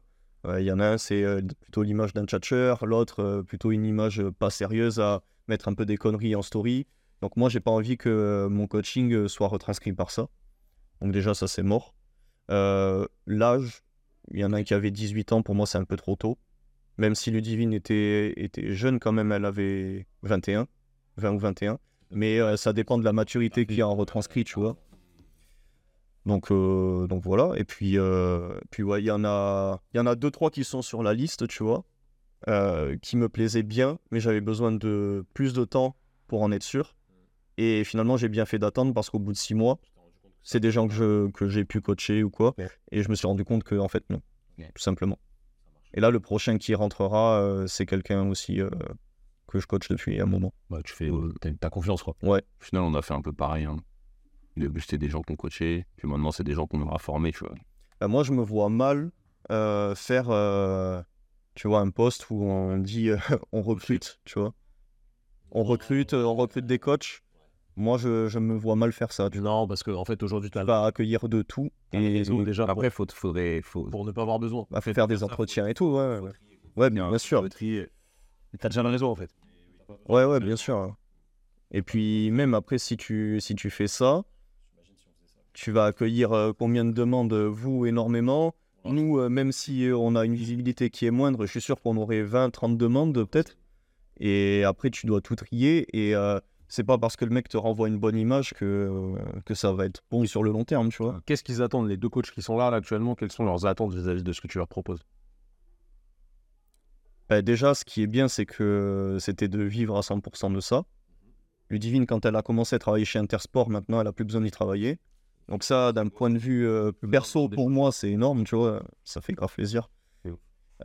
Il y en a un, c'est euh, plutôt l'image d'un tchatcheur, l'autre, euh, plutôt une image euh, pas sérieuse à mettre un peu des conneries en story. Donc moi, j'ai pas envie que euh, mon coaching euh, soit retranscrit par ça. Donc déjà, ça, c'est mort. Euh, L'âge, il y en a un qui avait 18 ans, pour moi, c'est un peu trop tôt. Même si Ludivine était, était jeune quand même, elle avait 21, 20 ou 21. Mais euh, ça dépend de la maturité qu'il y a en retranscrit, tu vois. Donc, euh, donc voilà. Et puis, euh, puis ouais, il y en a, il y en a deux trois qui sont sur la liste, tu vois, qui me plaisaient bien, mais j'avais besoin de plus de temps pour en être sûr. Et finalement, j'ai bien fait d'attendre parce qu'au bout de six mois, c'est des gens que je que j'ai pu coacher ou quoi, et je me suis rendu compte que en fait non, tout simplement. Et là, le prochain qui rentrera, euh, c'est quelqu'un aussi euh, que je coach depuis un moment. Bah, tu fais, euh, t'as, t'as confiance, quoi. Au final, on a fait un peu pareil. Hein. Au début, c'était des gens qu'on coachait, puis maintenant, c'est des gens qu'on aura formés, tu vois. Euh, moi, je me vois mal euh, faire, euh, tu vois, un poste où on dit euh, on recrute, tu vois. On recrute, on recrute des coachs. Moi, je, je me vois mal faire ça. Tu Non, parce qu'en en fait, aujourd'hui, tu as vas accueillir de tout et réseau déjà Après, faut, faudrait. Faut... pour ne pas avoir besoin. bah, faire des entretiens et tout. Ouais, ouais. Ouais, bien, bien sûr. Tu as déjà le réseau, en fait. Ouais, ouais, bien sûr. Et puis, même après, si tu, si tu fais ça, tu vas accueillir euh, combien de demandes Vous, énormément. Nous, euh, même si euh, on a une visibilité qui est moindre, je suis sûr qu'on aurait 20, 30 demandes peut-être. Et après, tu dois tout trier. Et euh, c'est pas parce que le mec te renvoie une bonne image que, euh, que ça va être bon sur le long terme, tu vois. Qu'est-ce qu'ils attendent, les deux coachs qui sont là, là actuellement? Quelles sont leurs attentes vis-à-vis de ce que tu leur proposes? Bah, déjà, ce qui est bien, c'est que c'était de vivre à 100% de ça. Ludivine, quand elle a commencé à travailler chez Intersport, maintenant, elle a plus besoin d'y travailler. Donc ça, d'un point de vue euh, perso, pour moi, c'est énorme, tu vois. Ça fait grave plaisir.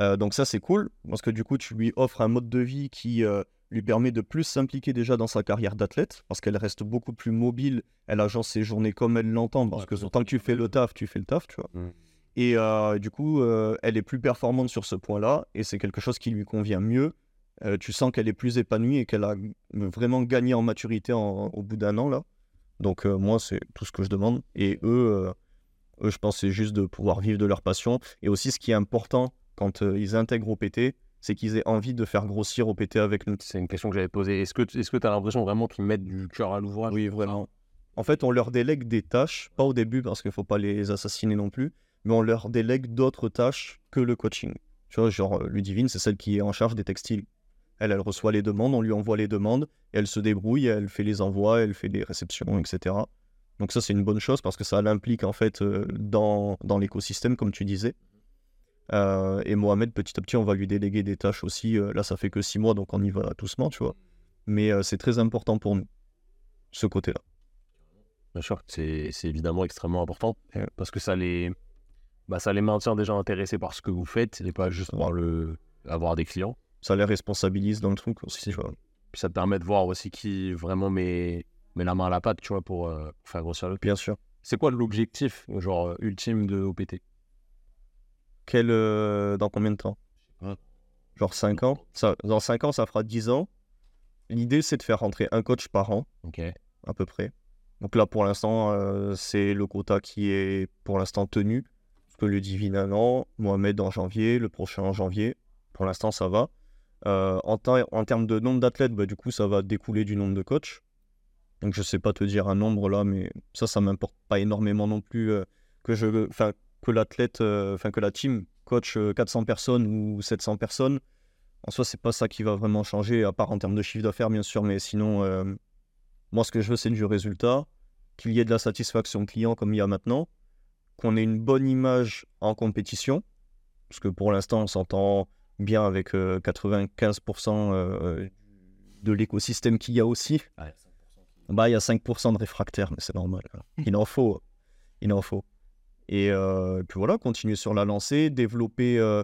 Euh, donc ça, c'est cool, parce que du coup, tu lui offres un mode de vie qui euh, lui permet de plus s'impliquer déjà dans sa carrière d'athlète, parce qu'elle reste beaucoup plus mobile, elle agence ses journées comme elle l'entend, parce que tant que tu fais le taf, tu fais le taf, tu vois. Mm. Et euh, du coup, euh, elle est plus performante sur ce point-là, et c'est quelque chose qui lui convient mieux. Euh, tu sens qu'elle est plus épanouie et qu'elle a vraiment gagné en maturité en- au bout d'un an, là. Donc moi, c'est tout ce que je demande. Et eux, eux je pense, c'est juste de pouvoir vivre de leur passion. Et aussi, ce qui est important quand ils intègrent OPT, c'est qu'ils aient envie de faire grossir OPT avec nous. C'est une question que j'avais posée. Est-ce que tu est as l'impression vraiment qu'ils mettent du cœur à l'ouvrage Oui, vraiment. En fait, on leur délègue des tâches, pas au début parce qu'il ne faut pas les assassiner non plus, mais on leur délègue d'autres tâches que le coaching. Tu vois, genre euh, Ludivine, c'est celle qui est en charge des textiles. Elle, elle reçoit les demandes, on lui envoie les demandes, et elle se débrouille, elle fait les envois, elle fait les réceptions, etc. Donc ça, c'est une bonne chose parce que ça l'implique en fait euh, dans, dans l'écosystème, comme tu disais. Euh, et Mohamed, petit à petit, on va lui déléguer des tâches aussi. Euh, là, ça fait que six mois, donc on y va doucement, tu vois. Mais euh, c'est très important pour nous, ce côté-là. Bien sûr, c'est c'est évidemment extrêmement important Ouais. parce que ça les, bah, ça les maintient déjà intéressés par ce que vous faites et pas juste par le, avoir des clients. ça les responsabilise dans le truc aussi, tu vois. Puis ça te permet de voir aussi qui vraiment met, met la main à la pâte, tu vois, pour faire grossir le Bien sûr. C'est quoi l'objectif, genre, ultime de OPT Quel, euh, dans combien de temps. Genre 5 ans ça, Dans 5 ans, ça fera 10 ans. L'idée, c'est de faire rentrer un coach par an, à peu près. Donc là, pour l'instant, euh, c'est le quota qui est pour l'instant tenu. Que le Divine un an, Mohamed en janvier, le prochain en janvier. Pour l'instant, ça va. Euh, en, en termes de nombre d'athlètes, bah, du coup, ça va découler du nombre de coachs. Donc je sais pas te dire un nombre là, mais ça, ça m'importe pas énormément non plus euh, que je, enfin que l'athlète, euh, enfin que la team coach euh, 400 personnes ou 700 personnes. En soi, c'est pas ça qui va vraiment changer, à part en termes de chiffre d'affaires bien sûr, mais sinon, euh, moi ce que je veux c'est du résultat, qu'il y ait de la satisfaction client comme il y a maintenant, qu'on ait une bonne image en compétition, parce que pour l'instant on s'entend bien avec euh, 95% euh, de l'écosystème qu'il y a aussi. Bah, il y a 5% de réfractaires, mais c'est normal. hein. Il en faut. Il en faut. Et euh, puis voilà, continuer sur la lancée, développer. euh,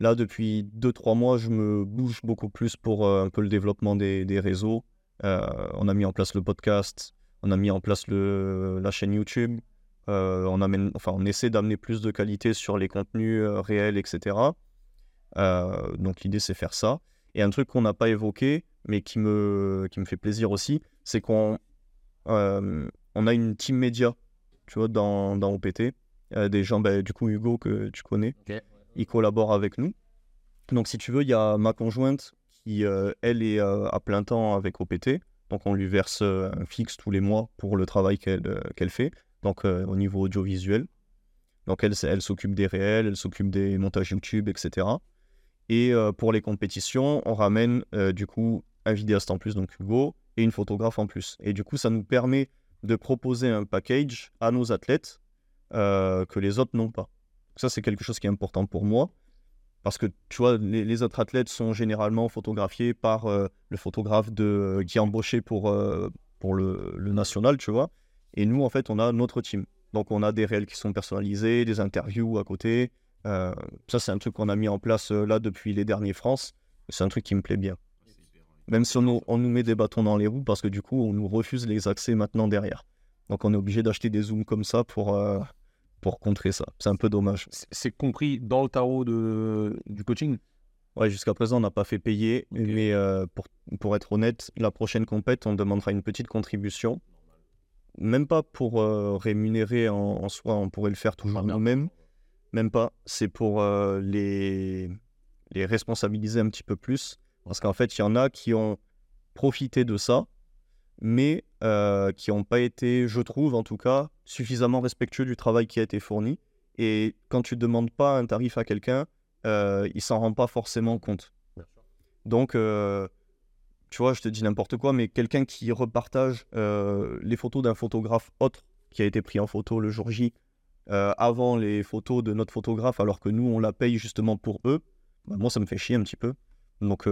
là, depuis 2-3 mois, je me bouge beaucoup plus pour euh, un peu le développement des, des réseaux. On a mis en place le podcast, on a mis en place le, la chaîne YouTube. on, amène, enfin, on essaie d'amener plus de qualité sur les contenus réels, etc. Donc l'idée, c'est faire ça. Et un truc qu'on n'a pas évoqué, mais qui me, qui me fait plaisir aussi, c'est qu'on on a une team média, tu vois, dans, dans OPT. Euh, des gens, bah, du coup, Hugo, que tu connais. Ok. ils collaborent avec nous. Donc, si tu veux, il y a ma conjointe qui, euh, elle, est euh, à plein temps avec OPT. Donc, on lui verse euh, un fixe tous les mois pour le travail qu'elle fait, donc au niveau audiovisuel. Donc, elle, elle s'occupe des réels, elle s'occupe des montages YouTube, etc. Et pour les compétitions, on ramène du coup un vidéaste en plus, donc Hugo, et une photographe en plus. Et du coup, ça nous permet de proposer un package à nos athlètes euh, que les autres n'ont pas. Ça, c'est quelque chose qui est important pour moi. Parce que, tu vois, les, autres athlètes sont généralement photographiés par euh, le photographe de, qui est embauché pour, euh, pour le, national, tu vois. Et nous, en fait, on a notre team. Donc, on a des réels qui sont personnalisés, des interviews à côté. Ça, c'est un truc qu'on a mis en place là depuis les derniers France. C'est un truc qui me plaît bien. Même si on nous, on nous met des bâtons dans les roues, parce que du coup, on nous refuse les accès maintenant derrière. Donc, on est obligé d'acheter des zooms comme ça pour, pour contrer ça. C'est un peu dommage. C'est- compris dans le tarot de, du coaching? Ouais, jusqu'à présent, on n'a pas fait payer, mais euh, pour, pour être honnête, la prochaine compète, on demandera une petite contribution. Même pas pour euh, rémunérer en, en soi, on pourrait le faire toujours nous-mêmes. Même pas. C'est pour euh, les, les responsabiliser un petit peu plus. Parce qu'en fait, il y en a qui ont profité de ça, mais euh, qui n'ont pas été, je trouve en tout cas, suffisamment respectueux du travail qui a été fourni. Et quand tu ne demandes pas un tarif à quelqu'un, euh, il s'en rend pas forcément compte. Donc, euh, tu vois, je te dis n'importe quoi, mais quelqu'un qui repartage euh, les photos d'un photographe autre qui a été pris en photo le jour J avant les photos de notre photographe, alors que nous, on la paye justement pour eux, bah, moi, ça me fait chier un petit peu. Donc,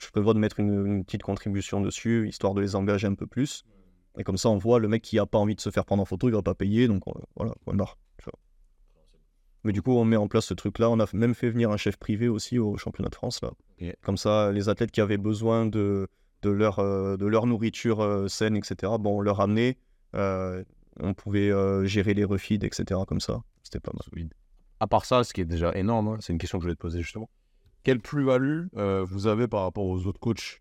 je prévois de mettre une, une petite contribution dessus, histoire de les engager un peu plus. Et comme ça, on voit le mec qui n'a pas envie de se faire prendre en photo, il va pas payer, donc euh, voilà, tu vois. Mais du coup, on met en place ce truc-là. On a même fait venir un chef privé aussi au championnat de France. Là. Comme ça, les athlètes qui avaient besoin de, de, leur, euh, de leur nourriture euh, saine, etc., bon, on leur amenait. euh, on pouvait gérer les refeeds, etc., comme ça. C'était pas mal. À part ça, ce qui est déjà énorme, hein, c'est une question que je voulais te poser justement. Quelle plus-value euh, vous avez par rapport aux autres coachs?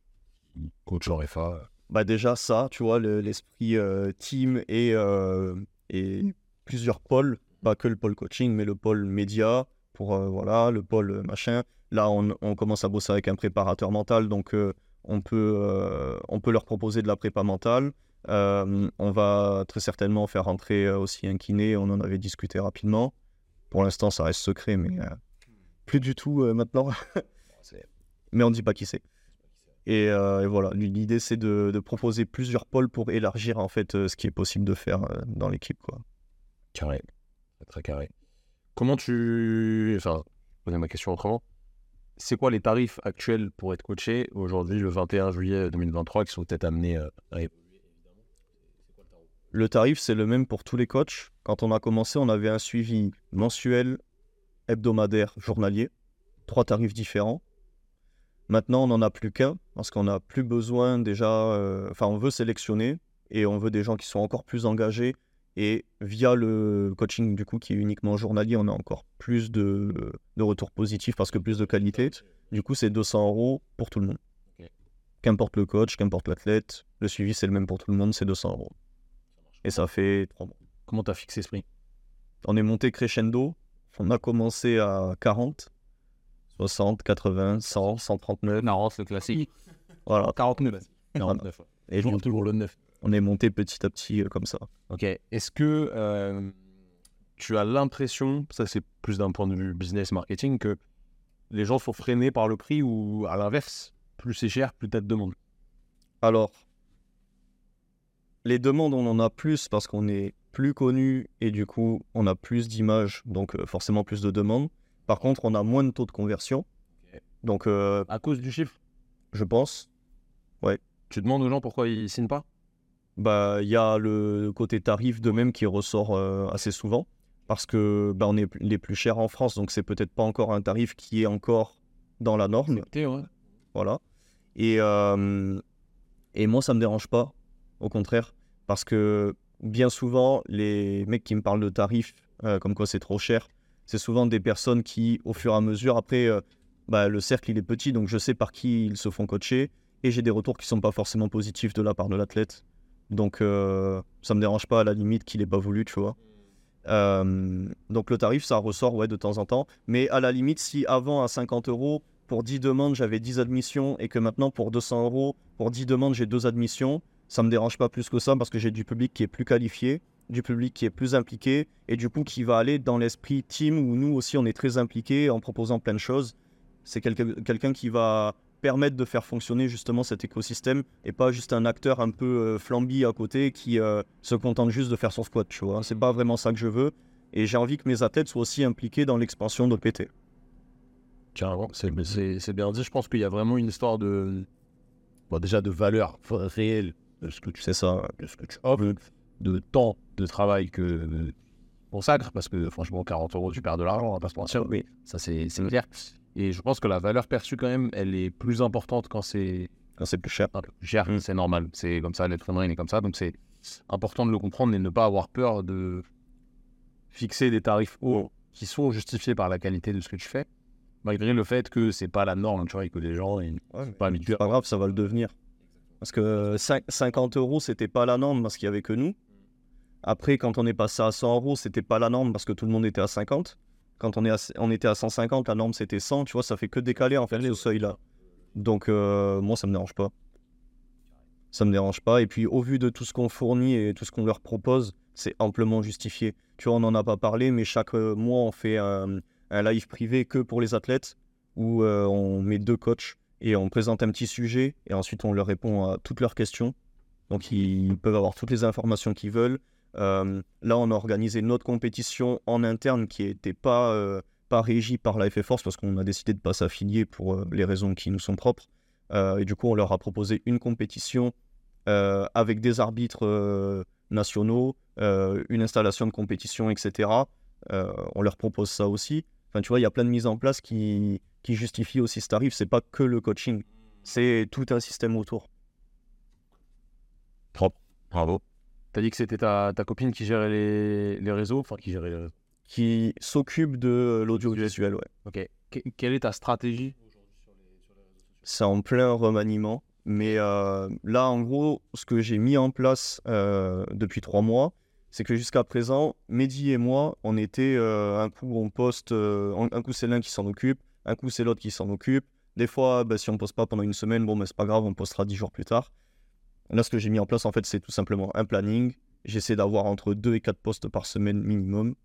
Coachent en FA Bah déjà ça, tu vois, le- l'esprit euh, team et, euh, et plusieurs pôles, pas que le pôle coaching, mais le pôle média, pour euh, voilà, le pôle euh, machin. Là, on, commence à bosser avec un préparateur mental, donc euh, on, peut, euh, on peut leur proposer de la prépa mentale. Euh, on va très certainement faire rentrer euh, aussi un kiné, on en avait discuté rapidement. Pour l'instant, ça reste secret, mais euh, plus du tout euh, maintenant. mais on ne dit pas qui c'est. Et, euh, et voilà, l'idée c'est de, de proposer plusieurs pôles pour élargir en fait euh, ce qui est possible de faire dans l'équipe. quoi. Carré. Très, carré. Comment tu. Enfin, poser ma question autrement. C'est quoi les tarifs actuels pour être coaché aujourd'hui, le 21 juillet 2023, qui sont peut-être amenés à Le tarif c'est le même pour tous les coachs. Quand on a commencé, on avait un suivi mensuel, hebdomadaire, journalier, trois tarifs différents. Maintenant, on n'en a plus qu'un parce qu'on n'a plus besoin déjà. euh, Enfin, on veut sélectionner et on veut des gens qui sont encore plus engagés. Et via le coaching, du coup, qui est uniquement journalier, on a encore plus de, de retours positifs parce que plus de qualité. Du coup, c'est 200 euros pour tout le monde. Qu'importe le coach, qu'importe l'athlète, le suivi, c'est le même pour tout le monde, c'est 200 euros. Et ça fait trois mois. Comment tu as fixé ce prix? On est monté crescendo. On a commencé à 40, 60, 80, 100, 139. Narance, le classique. Voilà. 49. 49. Et Toujours, toujours le 9. on est monté petit à petit euh, comme ça. Ok. Est-ce que euh, tu as l'impression, ça c'est plus d'un point de vue business marketing, que les gens sont freinés par le prix ou à l'inverse, plus c'est cher, plus t'as de demandes? Alors, les demandes, on en a plus parce qu'on est plus connu et du coup, on a plus d'images, donc euh, forcément plus de demandes. Par contre, on a moins de taux de conversion. Donc, euh, À cause du chiffre? Je pense, Tu demandes aux gens pourquoi ils signent pas? Bah, il y a le côté tarif de même qui ressort euh, assez souvent parce que bah, on est les plus chers en France, donc c'est peut-être pas encore un tarif qui est encore dans la norme. ouais. Voilà. Et, euh, et moi, ça me dérange pas, au contraire, parce que bien souvent, les mecs qui me parlent de tarifs, euh, comme quoi c'est trop cher, c'est souvent des personnes qui, au fur et à mesure, après, euh, bah, le cercle il est petit, donc je sais par qui ils se font coacher, et j'ai des retours qui sont pas forcément positifs de la part de l'athlète. Donc euh, ça me dérange pas à la limite qu'il ait pas voulu, tu vois. Euh, donc le tarif, ça ressort ouais, de temps en temps. Mais à la limite, si avant à 50 euros, pour 10 demandes, j'avais 10 admissions et que maintenant pour 200 euros, pour 10 demandes, j'ai 2 admissions, ça me dérange pas plus que ça parce que j'ai du public qui est plus qualifié, du public qui est plus impliqué et du coup qui va aller dans l'esprit team où nous aussi on est très impliqués en proposant plein de choses. C'est quelqu'un qui va permettre de faire fonctionner justement cet écosystème et pas juste un acteur un peu euh, flambi à côté qui euh, se contente juste de faire son squat, tu vois. C'est pas vraiment ça que je veux et j'ai envie que mes athlètes soient aussi impliqués dans l'expansion d'OPT. Carrément, c'est bien dit. Je pense qu'il y a vraiment une histoire de. Bon, déjà de valeur réelle de ce que tu, sais ça. de ce que tu offres, de temps de travail que consacre, parce que franchement, 40 euros, tu perds de l'argent, on va pas se mentir. Ça, c'est clair. Et je pense que la valeur perçue, quand même, elle est plus importante quand c'est. Quand c'est plus cher. Cher, mm. c'est normal. C'est comme ça, l'être humain est comme ça. Donc c'est important de le comprendre et ne pas avoir peur de fixer des tarifs hauts qui sont justifiés par la qualité de ce que tu fais malgré le fait que c'est pas la norme, tu vois, et que les gens ils pas habitués. C'est pas grave, ça va le devenir. Parce que 50 euros, c'était pas la norme parce qu'il y avait que nous. Après, quand on est passé à 100 euros, c'était pas la norme parce que tout le monde était à 50. Quand on, est on était à 150, la norme c'était 100, tu vois, ça fait que décaler en fait ce seuil-là. Donc, euh, moi, ça me dérange pas. Ça me dérange pas. Et puis, au vu de tout ce qu'on fournit et tout ce qu'on leur propose, c'est amplement justifié. Tu vois, on n'en a pas parlé, mais chaque euh, mois, on fait un un live privé que pour les athlètes où euh, on met deux coachs et on présente un petit sujet et ensuite on leur répond à toutes leurs questions. Donc ils peuvent avoir toutes les informations qu'ils veulent. Euh, là, on a organisé une autre compétition en interne qui n'était pas, euh, pas régie par la Force parce qu'on a décidé de ne pas s'affilier pour les raisons qui nous sont propres. et du coup, on leur a proposé une compétition avec des arbitres nationaux, une installation de compétition, etc. on leur propose ça aussi. Enfin, tu vois, il y a plein de mises en place qui, qui justifient aussi ce tarif. C'est pas que le coaching, c'est tout un système autour. Propre. Bravo. T'as dit que c'était ta, ta, copine qui gérait les, les réseaux, enfin qui gérait les réseaux. Qui s'occupe de l'audiovisuel, ouais. Ok. quelle est ta stratégie? C'est en plein remaniement. Mais euh, là, en gros, ce que j'ai mis en place euh, depuis trois mois, c'est que jusqu'à présent, Mehdi et moi, on était euh, un coup on poste, euh, un coup c'est l'un qui s'en occupe, un coup c'est l'autre qui s'en occupe. Des fois, bah, si on ne poste pas pendant une semaine, bon, mais c'est pas grave, on postera dix jours plus tard. Là, ce que j'ai mis en place, en fait, c'est tout simplement un planning. J'essaie d'avoir entre deux et quatre postes par semaine minimum.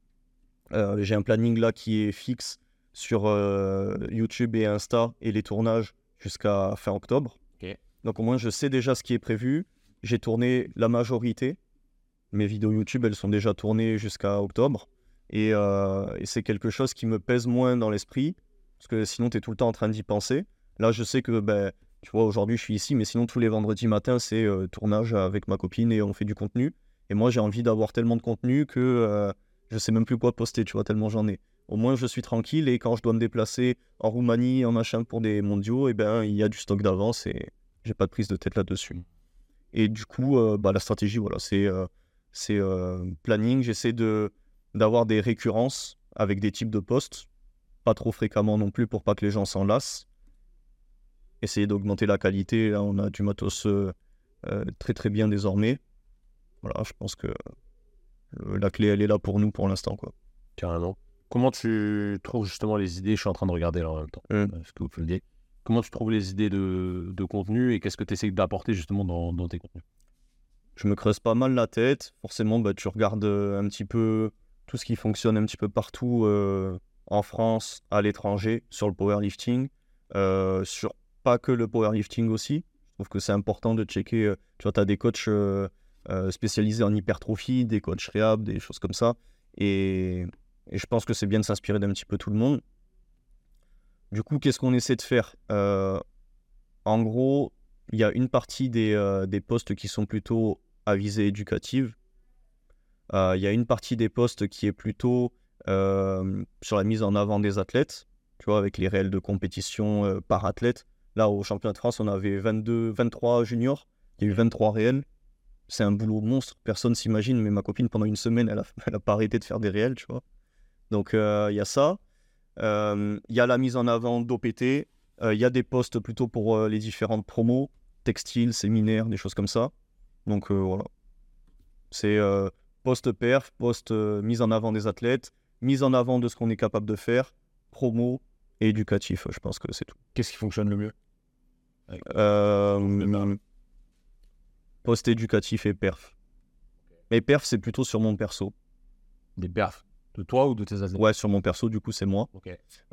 Euh, j'ai un planning là qui est fixe sur YouTube et Insta et les tournages jusqu'à fin octobre. Donc au moins, je sais déjà ce qui est prévu. J'ai tourné la majorité mes vidéos YouTube, elles sont déjà tournées jusqu'à octobre. Euh, et, c'est quelque chose qui me pèse moins dans l'esprit, parce que sinon, tu es tout le temps en train d'y penser. Là, je sais que, ben, tu vois, aujourd'hui, je suis ici, mais sinon, tous les vendredis matins, c'est euh, tournage avec ma copine et on fait du contenu. Et moi, j'ai envie d'avoir tellement de contenu que euh, je sais même plus quoi poster, tu vois, tellement j'en ai. Au moins, je suis tranquille et quand je dois me déplacer en Roumanie, en machin pour des mondiaux, eh ben, il y a du stock d'avance et j'ai pas de prise de tête là-dessus. Et du coup, bah, la stratégie, voilà, c'est c'est euh, planning. J'essaie de d'avoir des récurrences avec des types de postes, pas trop fréquemment non plus pour pas que les gens s'en lassent. Essayer d'augmenter la qualité. Là, on a du matos euh, euh, très très bien désormais. Voilà, je pense que la clé elle est là pour nous pour l'instant quoi. Carrément. Comment tu trouves justement les idées? Je suis en train de regarder là en même temps. Mmh. Ce que vous le dire? Comment tu trouves les idées de, de contenu et qu'est-ce que tu essaies d'apporter justement dans, dans tes contenus? Je me creuse pas mal la tête. Forcément, bah, tu regardes euh, un petit peu tout ce qui fonctionne un petit peu partout euh, en France, à l'étranger, sur le powerlifting. Euh, sur pas que le powerlifting aussi. Je trouve que c'est important de checker. tu vois, tu as des coachs spécialisés en hypertrophie, des coachs réhab, des choses comme ça. Et, et je pense que c'est bien de s'inspirer d'un petit peu tout le monde. Du coup, qu'est-ce qu'on essaie de faire? En gros, il y a une partie des, des postes qui sont plutôt à visée éducative. Euh, il y a une partie des postes qui est plutôt euh, sur la mise en avant des athlètes, tu vois, avec les réels de compétition euh, par athlète. Là, au championnat de France, on avait 22, 23 juniors, il y a eu 23 réels. C'est un boulot monstre, personne s'imagine, mais ma copine, pendant une semaine, elle n'a a pas arrêté de faire des réels, tu vois. Donc, il y a ça. Il y a la mise en avant d'OPT. Il y a des postes plutôt pour les différentes promos, textiles, séminaires, des choses comme ça. Donc euh, voilà. C'est euh, post-perf, post-mise en avant des athlètes, mise en avant de ce qu'on est capable de faire, promo et éducatif. Je pense que c'est tout. Qu'est-ce qui fonctionne le mieux? Euh, post-éducatif et perf. Mais perf, c'est plutôt sur mon perso. Des perfs? De toi ou de tes athlètes? Ouais, sur mon perso, du coup, c'est moi.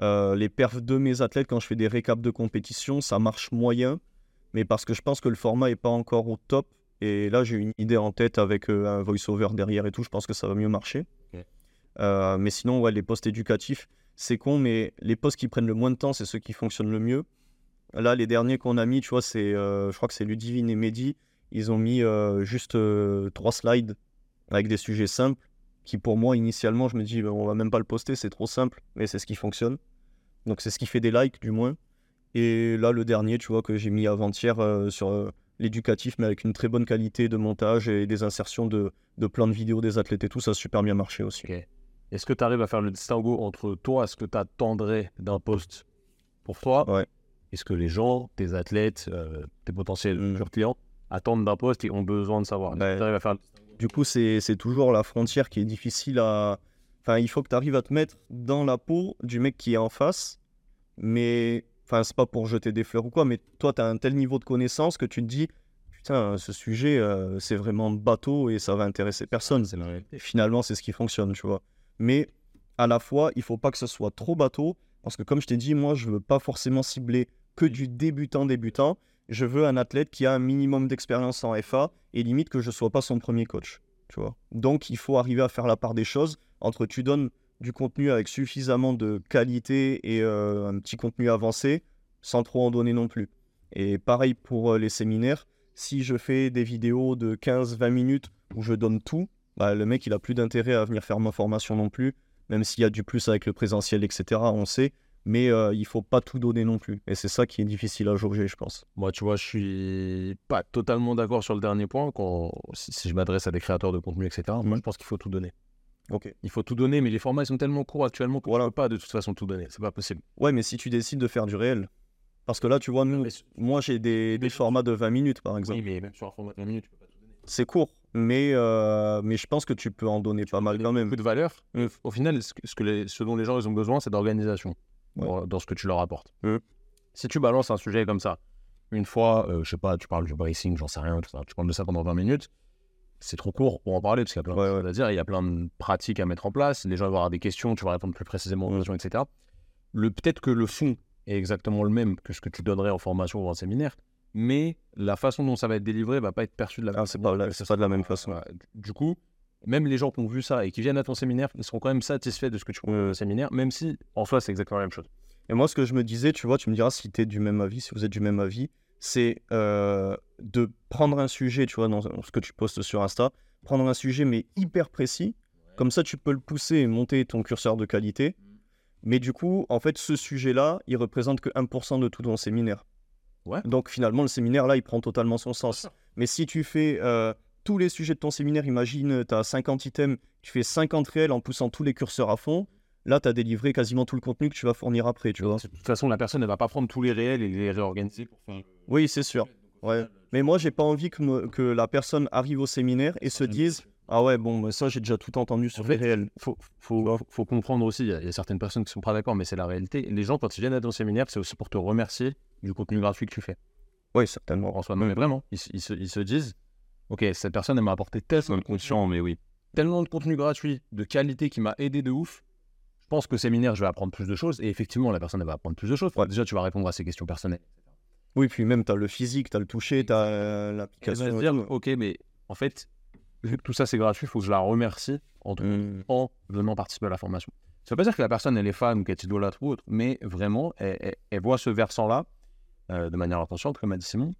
Euh, les perfs de mes athlètes, quand je fais des récaps de compétition, ça marche moyen, mais parce que je pense que le format est pas encore au top. Et là, j'ai une idée en tête avec euh, un voice-over derrière et tout. Je pense que ça va mieux marcher. Euh, mais sinon, ouais, les posts éducatifs, c'est con, mais les posts qui prennent le moins de temps, c'est ceux qui fonctionnent le mieux. Là, les derniers qu'on a mis, tu vois, c'est, euh, je crois que c'est Ludivine et Mehdi. Ils ont mis juste trois slides avec des sujets simples qui, pour moi, initialement, je me dis, ben, on va même pas le poster, c'est trop simple, mais c'est ce qui fonctionne. Donc, c'est ce qui fait des likes, du moins. Et là, le dernier, tu vois, que j'ai mis avant-hier euh, sur euh, l'éducatif, mais avec une très bonne qualité de montage et des insertions de, de plans de vidéos des athlètes et tout, ça a super bien marché aussi. Est-ce que tu arrives à faire le distinguo entre toi, ce que tu attendrais d'un poste pour toi? Ouais. Est-ce que les gens, tes athlètes, euh, tes potentiels Mm. clients attendent d'un poste et ont besoin de savoir? Est-ce que Ouais. tu arrives à faire le Du coup, c'est toujours la frontière qui est difficile à. Enfin, il faut que tu arrives à te mettre dans la peau du mec qui est en face. Mais. Enfin, c'est pas pour jeter des fleurs ou quoi, mais toi, tu as un tel niveau de connaissance que tu te dis Putain, ce sujet, euh, c'est vraiment bateau et ça va intéresser personne. Et finalement, c'est ce qui fonctionne, tu vois. Mais à la fois, il faut pas que ce soit trop bateau, parce que comme je t'ai dit, moi, je veux pas forcément cibler que du débutant débutant. Je veux un athlète qui a un minimum d'expérience en FA et limite que je sois pas son premier coach. Donc, il faut arriver à faire la part des choses entre tu donnes du contenu avec suffisamment de qualité et euh, un petit contenu avancé, sans trop en donner non plus. Et pareil pour euh, les séminaires, si je fais des vidéos de 15-20 minutes où je donne tout, bah, le mec, il a plus d'intérêt à venir faire ma formation non plus, même s'il y a du plus avec le présentiel, etc. On sait, mais euh, il faut pas tout donner non plus. Et c'est ça qui est difficile à jauger, je pense. Moi, tu vois, je suis pas totalement d'accord sur le dernier point. Quand, si, si je m'adresse à des créateurs de contenu, etc., moi, je pense qu'il faut tout donner. Ok. Il faut tout donner, mais les formats, ils sont tellement courts actuellement qu'on ne Voilà. peut pas de toute façon tout donner. C'est pas possible. Ouais, mais si tu décides de faire du réel, parce que là, tu vois, nous, moi, j'ai des, des formats de 20 minutes, par exemple. Oui, mais même sur un format de 20 minutes, tu peux pas tout donner. C'est court, mais, euh, mais je pense que tu peux en donner pas mal quand même. Beaucoup de valeur. Au final, ce, que, ce que les- ce dont les gens ils ont besoin, c'est d'organisation Ouais. dans, dans ce que tu leur apportes. Si tu balances un sujet comme ça, une fois, euh, je sais pas, tu parles du bracing, j'en sais rien, tout ça, tu parles de ça pendant 20 minutes, c'est trop court pour en parler parce qu'il y a plein de Ouais, choses à dire, il y a plein de pratiques à mettre en place, les gens vont avoir des questions, tu vas répondre plus précisément aux questions, etc. Le, Peut-être que le fond est exactement le même que ce que tu donnerais en formation ou en séminaire, mais la façon dont ça va être délivré va pas être perçu de la Ah, c'est pas, la- c'est pas de la même façon. Du coup, même les gens qui ont vu ça et qui viennent à ton séminaire, ils seront quand même satisfaits de ce que tu fais au séminaire, même si en soi c'est exactement la même chose. Et moi, ce que je me disais, tu vois, tu me diras si tu es du même avis, si vous êtes du même avis, c'est euh, de prendre un sujet, tu vois, dans ce que tu postes sur Insta, prendre un sujet mais hyper précis, comme ça tu peux le pousser et monter ton curseur de qualité. Mais du coup, en fait, ce sujet-là, il représente que 1% de tout ton séminaire. Ouais. Donc finalement, le séminaire, là, il prend totalement son sens. Mais si tu fais euh, tous les sujets de ton séminaire, imagine, tu as 50 items, tu fais 50 réels en poussant tous les curseurs à fond, là, tu as délivré quasiment tout le contenu que tu vas fournir après, tu vois. De toute façon, la personne ne va pas prendre tous les réels et les réorganiser pour faire. Oui, c'est sûr. Ouais. Mais moi, j'ai pas envie que, me- que la personne arrive au séminaire et se dise Ah ouais, bon, mais ça, j'ai déjà tout entendu sur En les réels. faut, faut, faut comprendre aussi, il y, a- il y a certaines personnes qui sont pas d'accord, mais c'est la réalité. Les gens, quand ils viennent à ton séminaire, c'est aussi pour te remercier du contenu gratuit que tu fais. Oui, certainement. En soi, non, mais vraiment, ils se, ils se disent Ok, cette personne, elle m'a apporté tellement de, Conscient, mais oui. tellement de contenu gratuit, de qualité qui m'a aidé de ouf. Je pense qu'au séminaire, je vais apprendre plus de choses. Et effectivement, la personne, elle va apprendre plus de choses. Ouais. Déjà, tu vas répondre à ses questions personnelles. Oui, puis même, tu as le physique, tu as le toucher, tu as Elle l'application. va se et dire. Ok, mais en fait, vu que tout ça, c'est gratuit, il faut que je la remercie en Mm. en venant participer à la formation. Ça veut pas dire que la personne elle est fan ou qu'elle t'idolâtre ou autre, mais vraiment elle, elle- elle voit ce versant-là euh, de manière inconsciente, comme a dit Simon,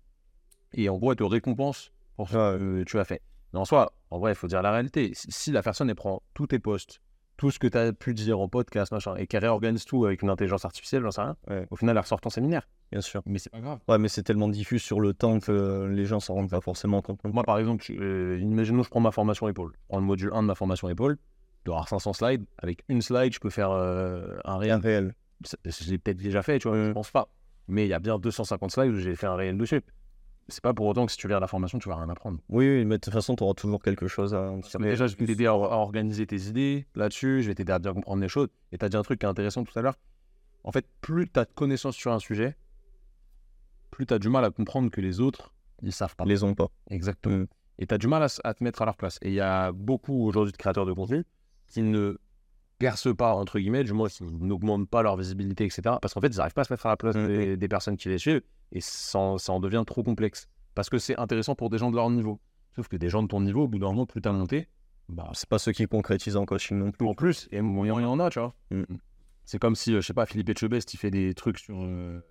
et en gros elle te récompense pour ce Ouais. que tu as fait. Mais en soi, en vrai, il faut dire la réalité. Si, la personne elle prend tous tes posts, tout ce que tu as pu dire en podcast, machin, et qu'elle réorganise tout avec une intelligence artificielle, j'en sais rien, Ouais. au final elle ressort ton séminaire. Bien sûr. Mais c'est pas grave. Ouais, mais c'est tellement diffus sur le temps que les gens s'en rendent pas forcément compte. Moi, par exemple, euh, imaginons je prends ma formation épaule. Je prends le module 1 de ma formation épaule, je dois avoir 500 slides. Avec une slide, je peux faire euh, un réel Rien réel. l'ai peut-être déjà fait, tu vois, je pense pas. Mais il y a bien 250 slides où j'ai fait un réel dessus. C'est pas pour autant que si tu viens à la formation, tu vas rien apprendre. Oui, oui, mais de toute façon, tu auras toujours quelque chose à. Déjà, je vais t'aider à, à organiser tes idées là-dessus, je vais t'aider à bien comprendre les choses. Et tu as dit un truc qui est intéressant tout à l'heure. En fait, plus tu as de connaissances sur un sujet, plus tu as du mal à comprendre que les autres, ils savent pas. Les ont pas. Exactement. Mm. Et tu as du mal à, à te mettre à leur place. Et il y a beaucoup aujourd'hui de créateurs de contenu qui ne percent pas, entre guillemets, du moins qui n'augmentent pas leur visibilité, etc. Parce qu'en fait, ils n'arrivent pas à se mettre à la place Mm. des, des personnes qui les suivent. Et ça en, ça en devient trop complexe. Parce que c'est intéressant pour des gens de leur niveau. Sauf que des gens de ton niveau, au bout d'un moment, plus tu as monté, bah, C'est pas ceux qui concrétisent en coaching non plus. en plus, et il y en a, tu vois. Mm. C'est comme si, euh, je sais pas, Philippe Etchebest, il fait des trucs sur. euh,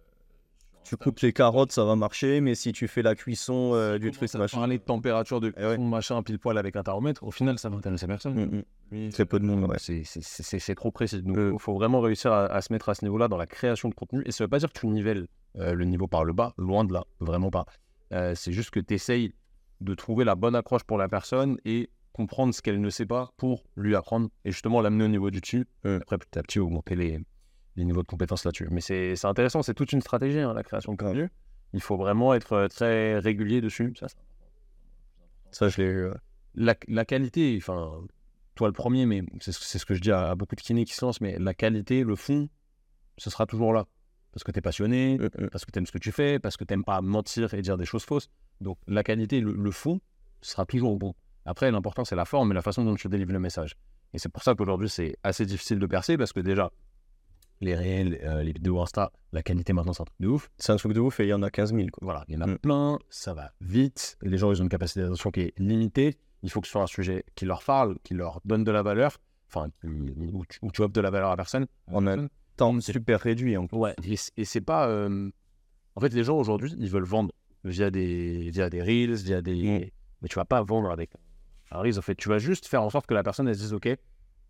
Tu coupes les carottes, ça va marcher, mais si tu fais la cuisson euh, du truc, ça machin. parler de température, de Eh ouais. cuisson, machin, pile poil avec un thermomètre, au final, ça va intéresser personne. Mm, mm. Lui, Très peu de monde, ouais. c'est- trop précis. Donc, il Euh. faut vraiment réussir à, à se mettre à ce niveau-là dans la création de contenu. Et ça veut pas dire que tu nivelles euh, le niveau par le bas, loin de là, vraiment pas. Euh, c'est juste que tu essayes de trouver la bonne accroche pour la personne et comprendre ce qu'elle ne sait pas pour lui apprendre et justement l'amener au niveau du dessus. Euh. Après, petit à petit, augmenter les, les niveaux de compétences là-dessus. Mais c'est intéressant, c'est toute une stratégie, hein, la création de contenu. Il faut vraiment être euh, très régulier dessus. Ça, je l'ai eu. la, la qualité, enfin, toi le premier, mais c'est ce que je dis à, à beaucoup de kinés qui se lancent, mais la qualité, le fond, ce sera toujours là. Parce que tu es passionné, Mm, mm. parce que tu aimes ce que tu fais, parce que tu pas mentir et dire des choses fausses. Donc la qualité, le, le fond, sera toujours bon. Après, l'important, c'est la forme et la façon dont tu délivres le message. Et c'est pour ça qu'aujourd'hui, c'est assez difficile de percer, parce que déjà, les réels, euh, les vidéos Insta, la qualité maintenant, c'est un truc de ouf. C'est un truc de ouf et il y en a 15 000. Quoi. Voilà, il y en a Mm. plein, ça va vite. Les gens, ils ont une capacité d'attention qui est limitée. Il faut que ce soit un sujet qui leur parle, qui leur donne de la valeur, enfin, où tu, où tu offres de la valeur à personne. a- personne. Temps super réduit. En. Ouais, et, c'est pas. euh, En fait, les gens aujourd'hui, ils veulent vendre via des, via des reels, via des. Mais tu vas pas vendre avec un reels. En fait, tu vas juste faire en sorte que la personne, elle se dise Ok,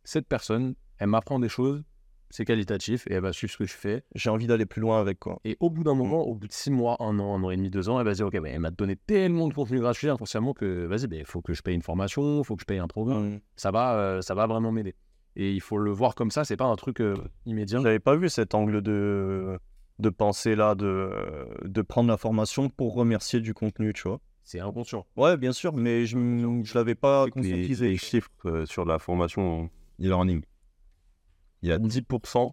cette personne, elle m'apprend des choses, c'est qualitatif, et elle va suivre ce que je fais. J'ai envie d'aller plus loin avec. Quoi. Et au bout d'un moment, au bout de six mois, un an, un an et demi, deux ans, elle va se dire Ok, mais elle m'a donné tellement de contenu gratuit inconsciemment que vas-y, il faut que je paye une formation, il faut que je paye un programme. Mm. Ça, va, euh, ça va vraiment m'aider. Et il faut le voir comme ça, c'est pas un truc euh, immédiat. J'avais pas vu cet angle de, de pensée là, de, de prendre la formation pour remercier du contenu, tu vois. C'est inconscient. Ouais, bien sûr, mais je, je l'avais pas les, conscientisé. les chiffres euh, sur la formation e-learning. Il y a 10%,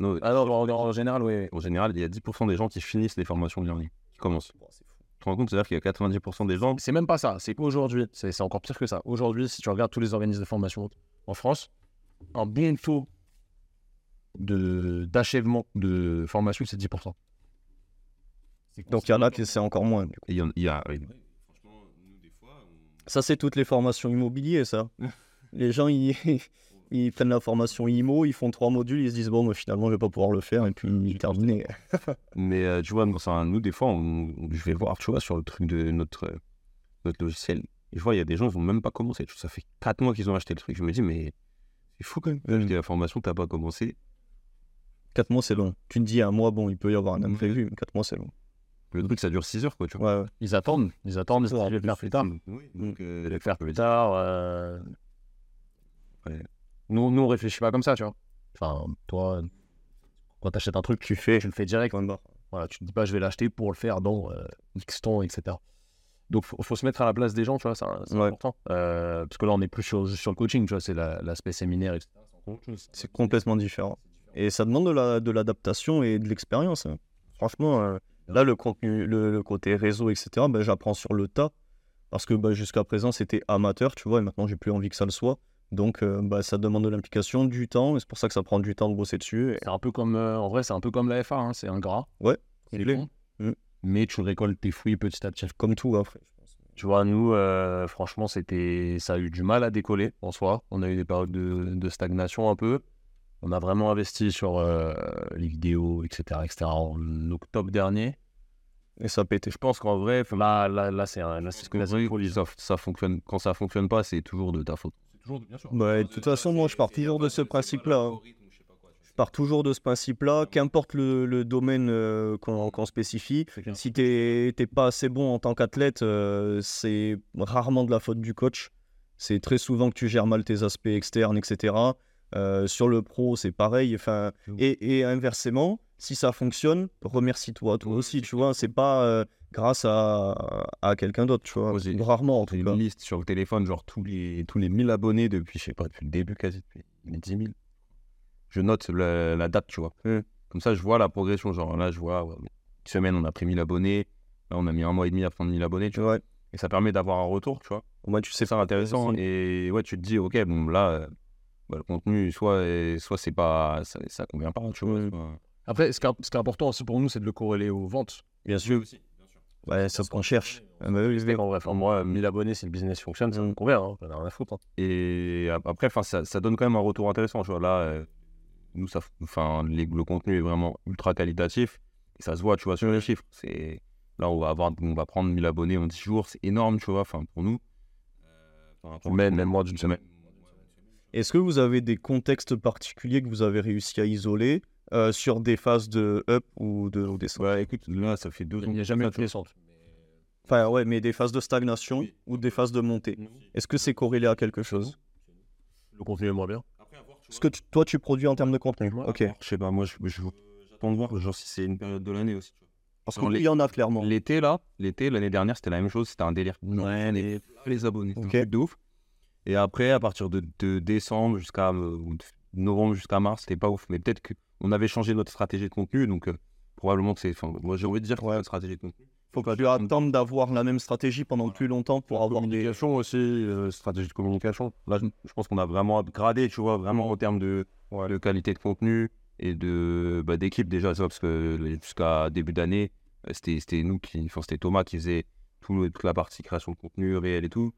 non, Ah non, en, en général, oui. en général, il y a 10% des gens qui finissent les formations e-learning, qui commencent. Bon. Tu te rends compte, c'est-à-dire qu'il y a 90% des gens. C'est même pas ça. C'est qu'aujourd'hui, c'est c'est encore pire que ça. Aujourd'hui, si tu regardes tous les organismes de formation en France, un bon taux de- d'achèvement de, formation, c'est 10%. Donc il y en a qui c'est encore moins. du coup. et Il y, en- il y a. Ça, c'est toutes les formations immobilières, ça. les gens, ils, ils prennent la formation IMO, ils font trois modules, ils se disent, bon, mais finalement, je vais pas pouvoir le faire, et puis ils terminent. Mais euh, tu vois, nous, des fois, on- je vais voir, tu vois, sur le truc de notre, euh, notre logiciel. Et je vois, il y a des gens, ils n'ont même pas commencé. Ça fait 4 mois qu'ils ont acheté le truc. Je me dis, mais c'est fou quand même. Ouais. Je dis, la formation, t'as pas commencé. Quatre mois, c'est long. Tu te dis, un mois, bon, il peut y avoir un imprévu, mais quatre mois, c'est long. Le truc, ça dure 6 heures, quoi, tu vois. Ouais, ouais. Ils attendent. Ils attendent. Ils disent, je vais le faire plus tard. Oui, donc, euh, Je vais le faire plus tard. euh. Ouais. Nous, nous, on réfléchit pas comme ça, tu vois. Enfin, toi, quand tu achètes un truc, tu fais, tu le fais direct. Voilà, tu te dis pas, je vais l'acheter pour le faire dans euh, X temps, etc. Donc, faut, faut se mettre à la place des gens, tu vois, c'est Ouais. important. Euh, parce que là, on n'est plus sur, sur le coaching, tu vois, c'est la- l'aspect séminaire, etc. C'est complètement différent. Et ça demande de la- de l'adaptation et de l'expérience. hein. Franchement, euh, là, le contenu, le, le côté réseau, etc., ben, j'apprends sur le tas. Parce que bah, jusqu'à présent, c'était amateur, tu vois, et maintenant, j'ai plus envie que ça le soit. Donc, euh, bah, ça demande de l'implication, du temps, et c'est pour ça que ça prend du temps de bosser dessus. et- C'est un peu comme, euh, en vrai, c'est un peu comme la FA, hein, c'est ingrat. Ouais, c'est il est. con. Mm. Mais tu récoltes tes fruits petit à petit. Comme tout, pense. Tu vois, nous, euh, franchement, c'était, ça a eu du mal à décoller en soi. On a eu des périodes de, de stagnation un peu. On a vraiment investi sur euh, les vidéos, etc., etc. En octobre dernier. Et ça a pété. Je pense qu'en vrai, là, là, là c'est un, là, c'est Parce que ça, ça fonctionne. Quand ça fonctionne pas, c'est toujours de ta faute. Bah, de toute façon, moi, je pars toujours de ce principe-là. hein. Je pars toujours de ce principe-là, qu'importe le, le domaine euh, qu'on qu'on spécifie. Si t'es t'es pas assez bon en tant qu'athlète, euh, c'est rarement de la faute du coach. C'est très souvent que tu gères mal tes aspects externes, etc. Euh, sur le pro, c'est pareil. Enfin, et, et inversement, si ça fonctionne, remercie-toi toi aussi. Tu vois, c'est pas euh, grâce à, à quelqu'un d'autre, tu vois. J'ai- Rarement, en tout cas. une liste sur le téléphone, genre tous les, tous les 1000 abonnés depuis, je sais pas, depuis le début quasi, depuis les 10 000. Je note la, la date, tu vois. Mm. Comme ça, je vois la progression. Genre là, je vois, ouais, une semaine, on a pris 1000 abonnés. Là, on a mis un mois et demi à prendre 1000 abonnés, tu vois. Ouais. Et ça permet d'avoir un retour, tu vois. Au moins, tu sais C'est ça intéressant. Et ouais, tu te dis, ok, bon, là, euh, bah, le contenu, soit, euh, soit c'est pas, ça, ça convient pas, tu vois. Mm. soit- Après, ce qui, est, ce qui est important aussi pour nous, c'est de le corréler aux ventes. Bien sûr. Ouais, c'est ce qu'on cherche. Ah bah oui, oui. En vrai, enfin, moi, 1000 abonnés, si le business fonctionne, ça me convient. Hein. J'en ai rien à foutre. hein. Et ap- après, ça, ça donne quand même un retour intéressant. Tu vois, là, euh, nous, ça, les- le contenu est vraiment ultra qualitatif. Et ça se voit, tu vois, sur les chiffres. C'est là, on va avoir, on va prendre 1000 abonnés en 10 jours. C'est énorme, tu vois, enfin, pour nous. Enfin, pour nous, même moins d'une semaine. Est-ce que vous avez des contextes particuliers que vous avez réussi à isoler euh, sur des phases de up ou de ou descente Ouais, écoute, là, ça fait deux ans. Il n'y a que jamais de descente. Enfin, ouais, mais des phases de stagnation ou des phases de montée. Est-ce que c'est corrélé à quelque chose? Le contenu est moins bien. Ce que tu- toi, tu produis en termes de contenu Ouais. Ok. Je sais pas, moi, je- je- j'attends de voir, genre, si c'est une période de l'année aussi. Parce qu'il y en a clairement. L'été, là, l'été, l'année dernière, c'était la même chose, c'était un délire. Ouais, les, les abonnés, c'était Ok. un truc de ouf. Et après, à partir de, de décembre jusqu'à euh, ou de novembre jusqu'à mars, c'était pas ouf. Mais peut-être qu'on avait changé notre stratégie de contenu, donc euh, probablement que c'est. Enfin, moi, j'ai envie de dire que Ouais. notre stratégie de contenu. Faut tu attendre d'avoir la même stratégie pendant plus longtemps pour avoir des. Communication aussi, euh, stratégie de communication. Là, je, je pense qu'on a vraiment upgradé, tu vois, vraiment en termes de, de qualité de contenu et de bah, d'équipe déjà, ça, parce que les- jusqu'à début d'année, euh, c'était nous qui, enfin, c'était Thomas qui faisait tout le- toute la partie création de contenu réel et tout.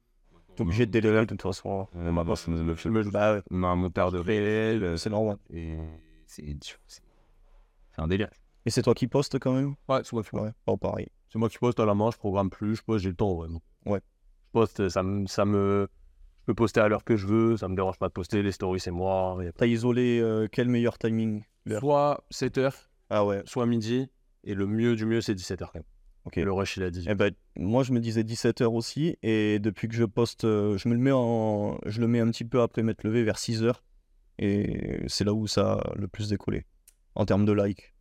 T'es obligé de déléguer de toute façon. Euh, maintenant, c'est le film. Bah ouais, On a un monteur de réel, euh, c'est normal. et c'est un délire. Et c'est toi qui postes quand même? Ouais, c'est moi qui Ouais, pas pareil. C'est moi qui poste à la main, je programme plus, je poste, j'ai le temps. Donc. Ouais. Je poste, ça me, ça me. Je peux poster à l'heure que je veux, ça me dérange pas de poster, les stories c'est moi. T'as isolé euh, quel meilleur timing? Soit 7h, Ah ouais, soit midi, et le mieux du mieux c'est 17h quand même. le rush il a 18 Eh ben, moi, je me disais 17h aussi. Et depuis que je poste, euh, je me le mets en. Je le mets un petit peu après m'être levé vers 6h. Et c'est là où ça a le plus décollé. En termes de likes.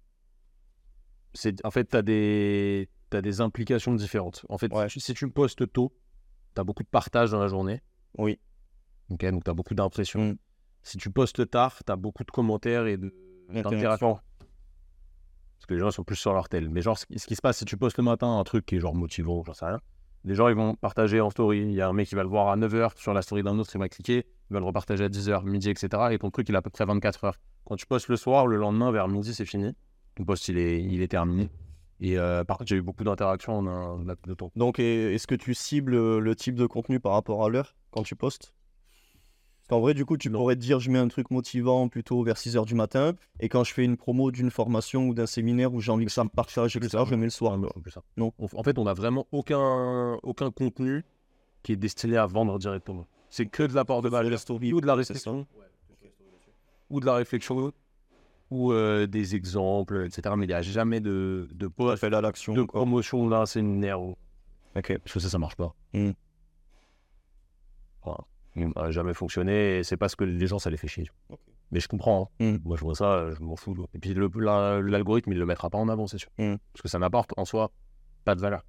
c'est en fait, tu as des, t'as des implications différentes. En fait, Ouais. si tu postes tôt, tu as beaucoup de partage dans la journée. Oui. Ok, donc tu as beaucoup d'impressions. Mm. Si tu postes tard, tu as beaucoup de commentaires et d'interactions. Parce que les gens sont plus sur leur tel. Mais genre, ce qui, ce qui se passe, si tu postes le matin un truc qui est genre motivant, j'en sais rien, les gens ils vont partager en story. Il y a un mec qui va le voir à 9h sur la story d'un autre, il va cliquer, il va le repartager à 10h, midi, etc. Et ton truc, il a à peu près 24 heures. Quand tu postes le soir, le lendemain, vers midi, c'est fini. Ton post, il est, il terminé. Et euh, par contre, j'ai eu beaucoup d'interactions en un de temps. Donc, est-ce que tu cibles le type de contenu par rapport à l'heure quand tu postes? Parce qu'en vrai, du coup, tu pourrais te dire, je mets un truc motivant plutôt vers 6h du matin. Et quand je fais une promo d'une formation ou d'un séminaire où j'ai envie que ça me partage, etc., je le mets le soir. Non, ça. Non. On- en fait, on n'a vraiment aucun, aucun contenu qui est destiné à vendre directement. C'est que de l'apport de valeur. la story, ou de la réflexion. Ou de la réflexion. Ou euh, des exemples, etc. Mais il n'y a jamais de, de post, à l'action. de quoi. promotion d'un séminaire. ou- Ok. Parce que ça, ça marche pas. Mm. Voilà. Ça n'a jamais fonctionné et c'est parce que les gens, ça les fait chier. Mais je comprends. hein. Mm. Moi, je vois ça, je m'en fous. Et puis, la- l'algorithme, il le mettra pas en avant, c'est sûr. Mm. Parce que ça n'apporte en soi pas de valeur.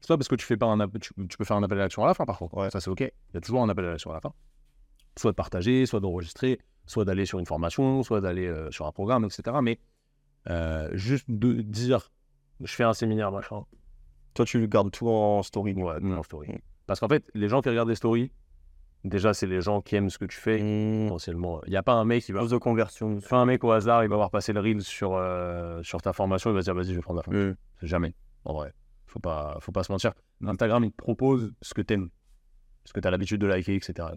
C'est pas parce que tu fais pas un tu, tu peux faire un appel à l'action à la fin, par contre. Ouais. Ça, c'est OK. Il y a toujours un appel à l'action à la fin. Soit de partager, soit d'enregistrer, soit d'aller sur une formation, soit d'aller euh, sur un programme, etc. Mais euh, juste de dire, je fais un séminaire, machin. Toi, tu gardes tout en story. Ouais, en story. Mm. Parce qu'en fait, les gens qui regardent des stories, déjà, c'est les gens qui aiment ce que tu fais. Mmh. Potentiellement, il n'y a pas un mec qui va. Cause de conversion. Fais un mec au hasard, il va voir passer le reel sur, euh, sur ta formation, il va se dire, vas-y, je vais prendre la formation. Mmh. Jamais, en vrai. Faut pas, faut pas se mentir. Instagram, il te propose ce que t'aimes, ce que tu as l'habitude de liker, etc.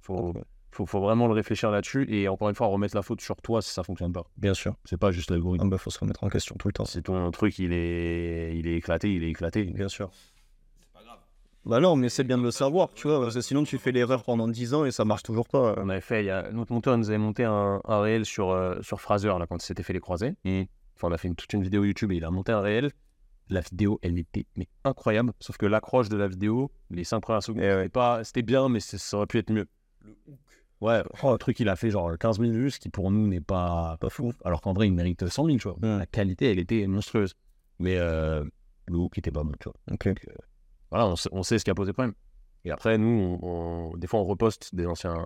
Faut, faut, faut vraiment le réfléchir là-dessus et encore une fois, remettre la faute sur toi si ça fonctionne pas. Bien sûr. C'est pas juste l'algorithme. Ah bah, faut se remettre en question tout le temps. Si ton truc, il est, il est éclaté, il est éclaté. Bien sûr. Bah non, mais c'est bien de le savoir, tu vois, parce que sinon tu fais l'erreur pendant 10 ans et ça marche toujours pas. On avait fait, il y a, notre monteur nous avait monté un, un réel sur, euh, sur Fraser là, quand il s'était fait les croisés. Enfin, on a fait une- toute une vidéo YouTube et il a monté un réel. La vidéo, elle était mais incroyable. Sauf que l'accroche de la vidéo, les 5 premières secondes, Eh ouais. c'était pas- c'était bien, mais ça aurait pu être mieux. Ouais, oh, le truc, il a fait genre 15 000 vues, ce qui pour nous n'est pas, pas fou. Alors qu'en vrai, il mérite 100 000, tu vois. La qualité, elle était monstrueuse. Mais, euh, le hook était pas bon, tu vois. Ok. Voilà, on sait, on sait ce qui a posé problème. Et après, nous, on, on- des fois, on reposte des anciens,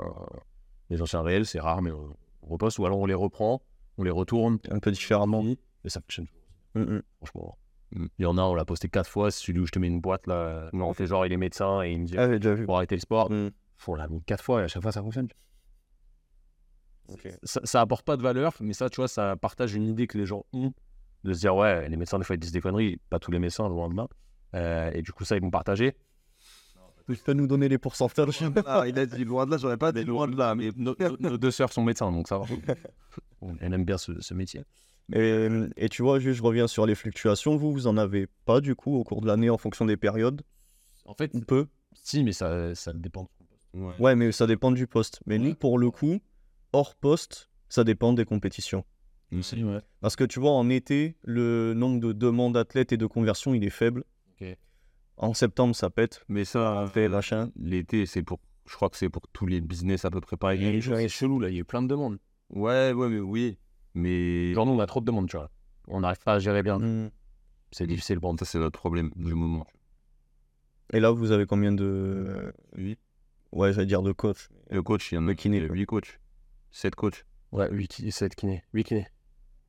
des anciens réels, c'est rare, mais on, reposte, ou alors on les reprend, on les retourne, Un peu différemment. et ça fonctionne. Mm, mm. Franchement. Mm. Il y en a, on l'a posté quatre fois, celui où je te mets une boîte, là, on fait genre, il est médecin, et il me dit, Ah, j'ai déjà vu. pour arrêter le sport, Mm. on l'a mis quatre fois, et à chaque fois, ça fonctionne. Ça, ça apporte pas de valeur, mais ça, tu vois, ça partage une idée que les gens ont de se dire, ouais, les médecins, des fois, ils disent des conneries, pas tous les médecins, loin de là. Euh, et du coup, ça, ils vont partager. Tu peux nous donner les pourcentages Ah, il a dit loin de là, j'aurais pas dit loin de là. Mais Nos, nos- nos deux sœurs sont médecins, donc ça va. On- Elle aime bien ce, ce métier. et, et tu vois, juste, je reviens sur les fluctuations. Vous, vous en avez pas du coup au cours de l'année en fonction des périodes? En fait, Ou peu? si, mais ça, ça dépend. ouais. Ouais, mais ça dépend du poste. Mais nous, pour le coup, hors poste, ça dépend des compétitions. Ouais. Parce que tu vois, en été, le nombre de demandes d'athlètes et de conversions, il est faible. En septembre, ça pète. Mais ça, Fait machin. l'été, c'est pour. Je crois que c'est pour tous les business à peu près pareil. C'est chelou, là, il y a eu plein de demandes. Ouais, ouais, mais oui. Mais Genre, nous, on a trop de demandes, tu vois. On n'arrive pas à gérer bien. Mm. C'est difficile pour nous. ça, c'est notre problème du moment. Et là, vous avez combien de. Oui. Ouais, j'allais dire de coach. Le coach, il y en a Le kiné, il y a quoi. 8 coachs. 7 coachs. Ouais, 8 7 kinés. 8 kinés.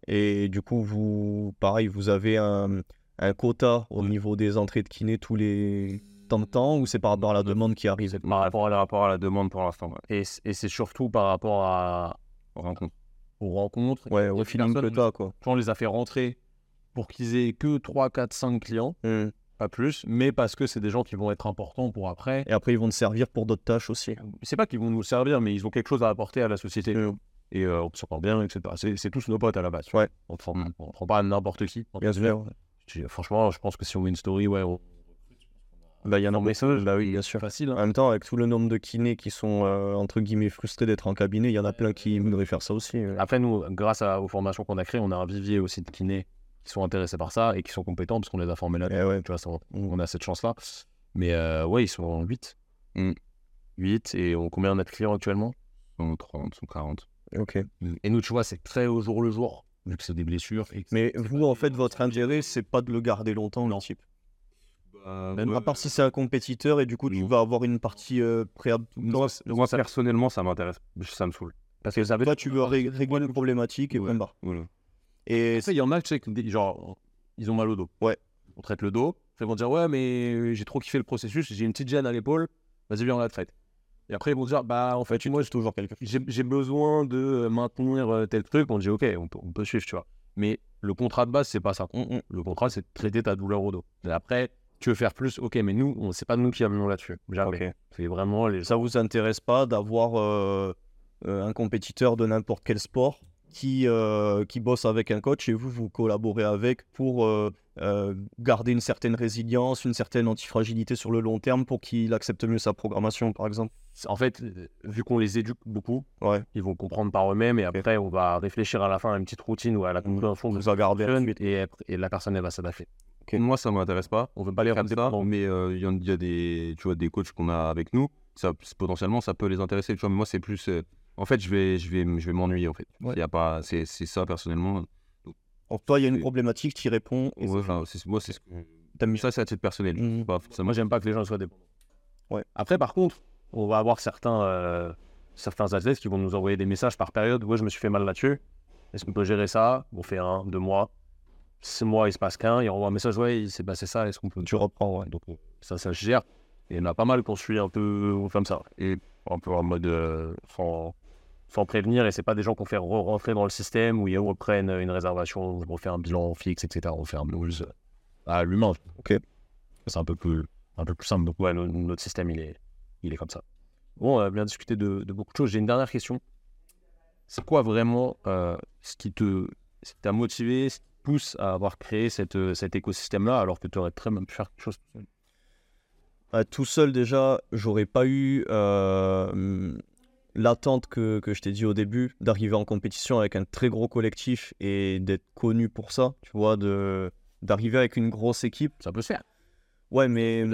Et du coup, vous, pareil, vous avez un, un quota au niveau des entrées de kiné tous les temps de temps ou c'est par rapport à la demande qui arrive? Par rapport à, la- rapport à la demande pour l'instant. ouais. Et, et c'est surtout par rapport à, On rencontre. aux rencontres. Ouais, au a feeling que t'as, quoi. on les a fait rentrer pour qu'ils aient que 3, 4, 5 clients, Mm. pas plus, mais parce que c'est des gens qui vont être importants pour après. Et après, ils vont te servir pour d'autres tâches aussi. C'est pas qu'ils vont nous servir, mais ils ont quelque chose à apporter à la société. Mm. Et euh, on s'entend bien, etc. C'est, tous nos potes à la base. Ouais. On ne prend, Mm. on prend pas n'importe qui. Bien sûr. Franchement, je pense que si on met une story, ouais, on... Bah, il y en a un message, Bah oui, bien sûr. facile. En hein. même temps, avec tout le nombre de kinés qui sont euh, entre guillemets frustrés d'être en cabinet, il y en a plein qui voudraient faire ça aussi. Après, nous, grâce à- aux formations qu'on a créées, on a un vivier aussi de kinés qui sont intéressés par ça et qui sont compétents parce qu'on les a formés là. Eh ouais. Tu vois, ça, on, a cette chance-là. Mais euh, ouais, ils sont 8. Mm. 8 et on, combien on a de clients actuellement? Sont 30, sont 40. Ok. Et nous, tu vois, c'est très au jour le jour, vu que c'est des blessures. et Mais vous, en fait, votre intérêt, c'est pas de le garder longtemps, le type. Même À part si c'est un compétiteur et du coup, tu vas avoir une partie euh, préalable. Moi, moi, personnellement, ça m'intéresse. Ça me saule. Parce que ça veut Toi, tu veux ré- régler une problématique et Ouais. point barre. Voilà. Et il y en a, tu sais, que genre, ils ont mal au dos. Ouais. On traite le dos. Ils vont dire, ouais, mais j'ai trop kiffé le processus, j'ai une petite gêne à l'épaule, vas-y, viens, on la traite. Et après, ils vont dire, bah, en fait, moi, c'est toujours quelque chose. j'ai j'ai besoin de euh, maintenir euh, tel truc. On dit, ok, on peut, on peut suivre, tu vois. Mais le contrat de base, c'est pas ça. Le contrat, c'est de traiter ta douleur au dos. Et après, tu veux faire plus, ok, mais nous, on- c'est pas nous qui amenons là-dessus. Jamais. Ok. C'est vraiment les. Ça vous intéresse pas d'avoir euh, euh, un compétiteur de n'importe quel sport qui, euh, qui bosse avec un coach et vous, vous collaborez avec pour euh, euh, garder une certaine résilience, une certaine antifragilité sur le long terme pour qu'il accepte mieux sa programmation, par exemple En fait, euh, vu qu'on les éduque beaucoup, Ouais. ils vont comprendre par eux-mêmes et après, on va réfléchir à la fin à une petite routine ou à la compréhension de jeune et, et la personne, elle va s'adapter. Moi, ça m'intéresse pas. On veut pas les Comme rendre ça, dépendants. mais euh, il y, a des, tu vois, des coachs qu'on a avec nous. Ça, potentiellement, ça peut les intéresser. Tu vois, mais moi, c'est plus. euh, en fait, je vais, je vais, je vais m'ennuyer. En fait, Ouais. il y a pas. C'est, c'est ça personnellement. Donc toi, il y a une problématique, tu y réponds. et Ouais, enfin, c'est- moi, c'est ce que. T'aimes Ça, c'est à titre personnel. Mhm. Pas. Moi, j'aime pas que les gens soient dépendants. Ouais. Après, par contre, on va avoir certains, euh, certains athlètes qui vont nous envoyer des messages par période. Ouais, je me suis fait mal là-dessus. Est-ce qu'on peut gérer ça? On fait un, deux mois. Six mois, il se passe qu'un. Il renvoie un message. Ouais, il s'est passé ça. Est-ce qu'on peut. Tu reprends, ouais. Donc, ça, ça se gère. Et il y en a pas mal qu'on suit un peu comme ça. Et un peu en mode euh, sans, sans prévenir. Et c'est pas des gens qu'on fait re- rentrer dans le système où ils reprennent une réservation, on refait un bilan fixe, etc. On fait un blues à l'humain. Ok. C'est un peu plus, un peu plus simple. Donc, ouais, no- notre système, il est, il est comme ça. Bon, on a bien discuté de, de beaucoup de choses. J'ai une dernière question. C'est quoi vraiment euh, ce qui te t'a motivé, ce qui te pousse à avoir créé cette, euh, cet écosystème-là alors que tu aurais très bien pu faire quelque chose tout seul? Euh, tout seul, déjà, j'aurais pas eu euh, l'attente que, que je t'ai dit au début, d'arriver en compétition avec un très gros collectif et d'être connu pour ça, tu vois, de d'arriver avec une grosse équipe. Ça peut se faire. Ouais, mais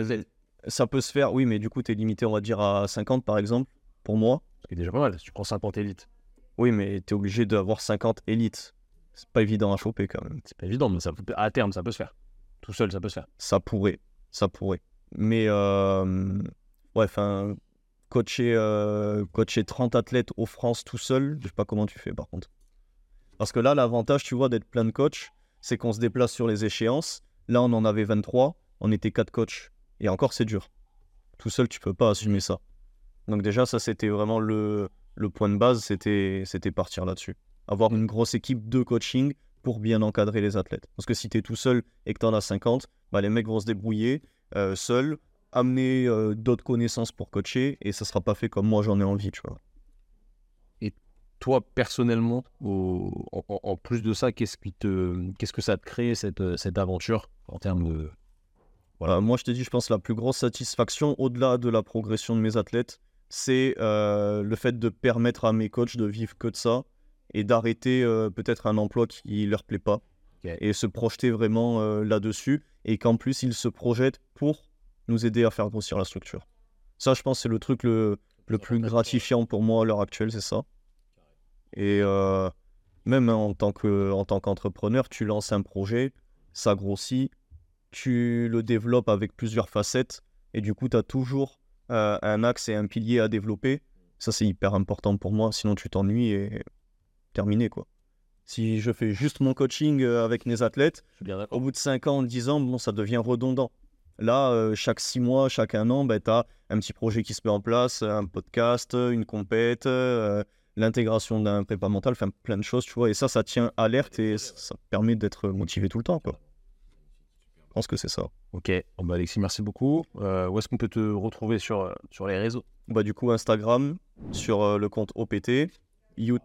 ça peut se faire, oui, mais du coup, tu es limité, on va dire, à 50 par exemple, pour moi. Ce qui est déjà pas mal. Si tu prends 50 élites, Oui, mais tu es obligé d'avoir 50 élites. C'est pas évident à choper quand même. c'est pas évident, mais ça à terme, ça peut se faire. Tout seul, ça peut se faire. Ça pourrait, ça pourrait. Mais euh, ouais, enfin, coacher, euh, coacher 30 athlètes au France tout seul, je sais pas comment tu fais par contre. Parce que là, l'avantage, tu vois, d'être plein de coachs, c'est qu'on se déplace sur les échéances. Là, on en avait 23, on était 4 coachs. Et encore, c'est dur. Tout seul, tu peux pas assumer ça. Donc déjà, ça, c'était vraiment le, le point de base, c'était c'était partir là-dessus. Avoir une grosse équipe de coaching pour bien encadrer les athlètes. Parce que si tu es tout seul et que tu en as 50, bah, les mecs vont se débrouiller euh, seuls, amener euh, d'autres connaissances pour coacher, et ça sera pas fait comme moi j'en ai envie, tu vois. Toi, personnellement, au- en, plus de ça, qu'est-ce qui te, qu'est-ce que ça te crée cette, euh, cette aventure en termes de. Voilà, moi, je te dis, je pense la plus grosse satisfaction, au-delà de la progression de mes athlètes, c'est euh, le fait de permettre à mes coachs de vivre que de ça et d'arrêter euh, peut-être un emploi qui leur plaît pas et se projeter vraiment euh, là-dessus et qu'en plus, ils se projettent pour nous aider à faire grossir la structure. Ça, je pense, c'est le truc le, le plus gratifiant pour moi à l'heure actuelle, c'est ça. Et euh, même en tant que- en tant qu'entrepreneur, tu lances un projet, ça grossit, tu le développes avec plusieurs facettes et du coup, tu as toujours euh, un axe et un pilier à développer. Ça, c'est hyper important pour moi, sinon tu t'ennuies et terminé quoi. Si je fais juste mon coaching euh, avec mes athlètes, au bout de 5 ans, 10 ans, bon, ça devient redondant. Là, euh, chaque 6 mois, chaque un an, ben, tu as un petit projet qui se met en place, un podcast, une compète, euh, l'intégration d'un prépa mental, enfin plein de choses, tu vois. Et ça, ça tient alerte et ça, permet d'être motivé tout le temps, quoi. Je pense que c'est ça. Ok, Bon, bah, Alexis, merci beaucoup. Euh, où est-ce qu'on peut te retrouver sur, sur les réseaux? Bah, du coup, Instagram, sur le compte OPT, You-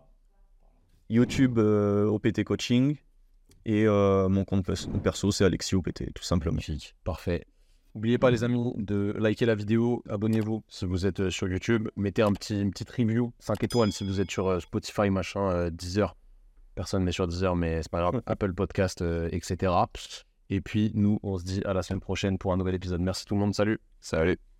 YouTube OPT Coaching, et euh, mon compte pers- perso, c'est Alexis OPT, tout simplement. Magnifique. Parfait. N'oubliez pas, les amis, de liker la vidéo, abonnez-vous si vous êtes euh, sur YouTube, mettez un petit, une petite review, 5 étoiles si vous êtes sur euh, Spotify, machin, euh, Deezer. Personne n'est sur Deezer, mais c'est pas grave. Apple Podcast, euh, etc. Et puis, nous, on se dit à la semaine prochaine pour un nouvel épisode. Merci tout le monde, salut Salut.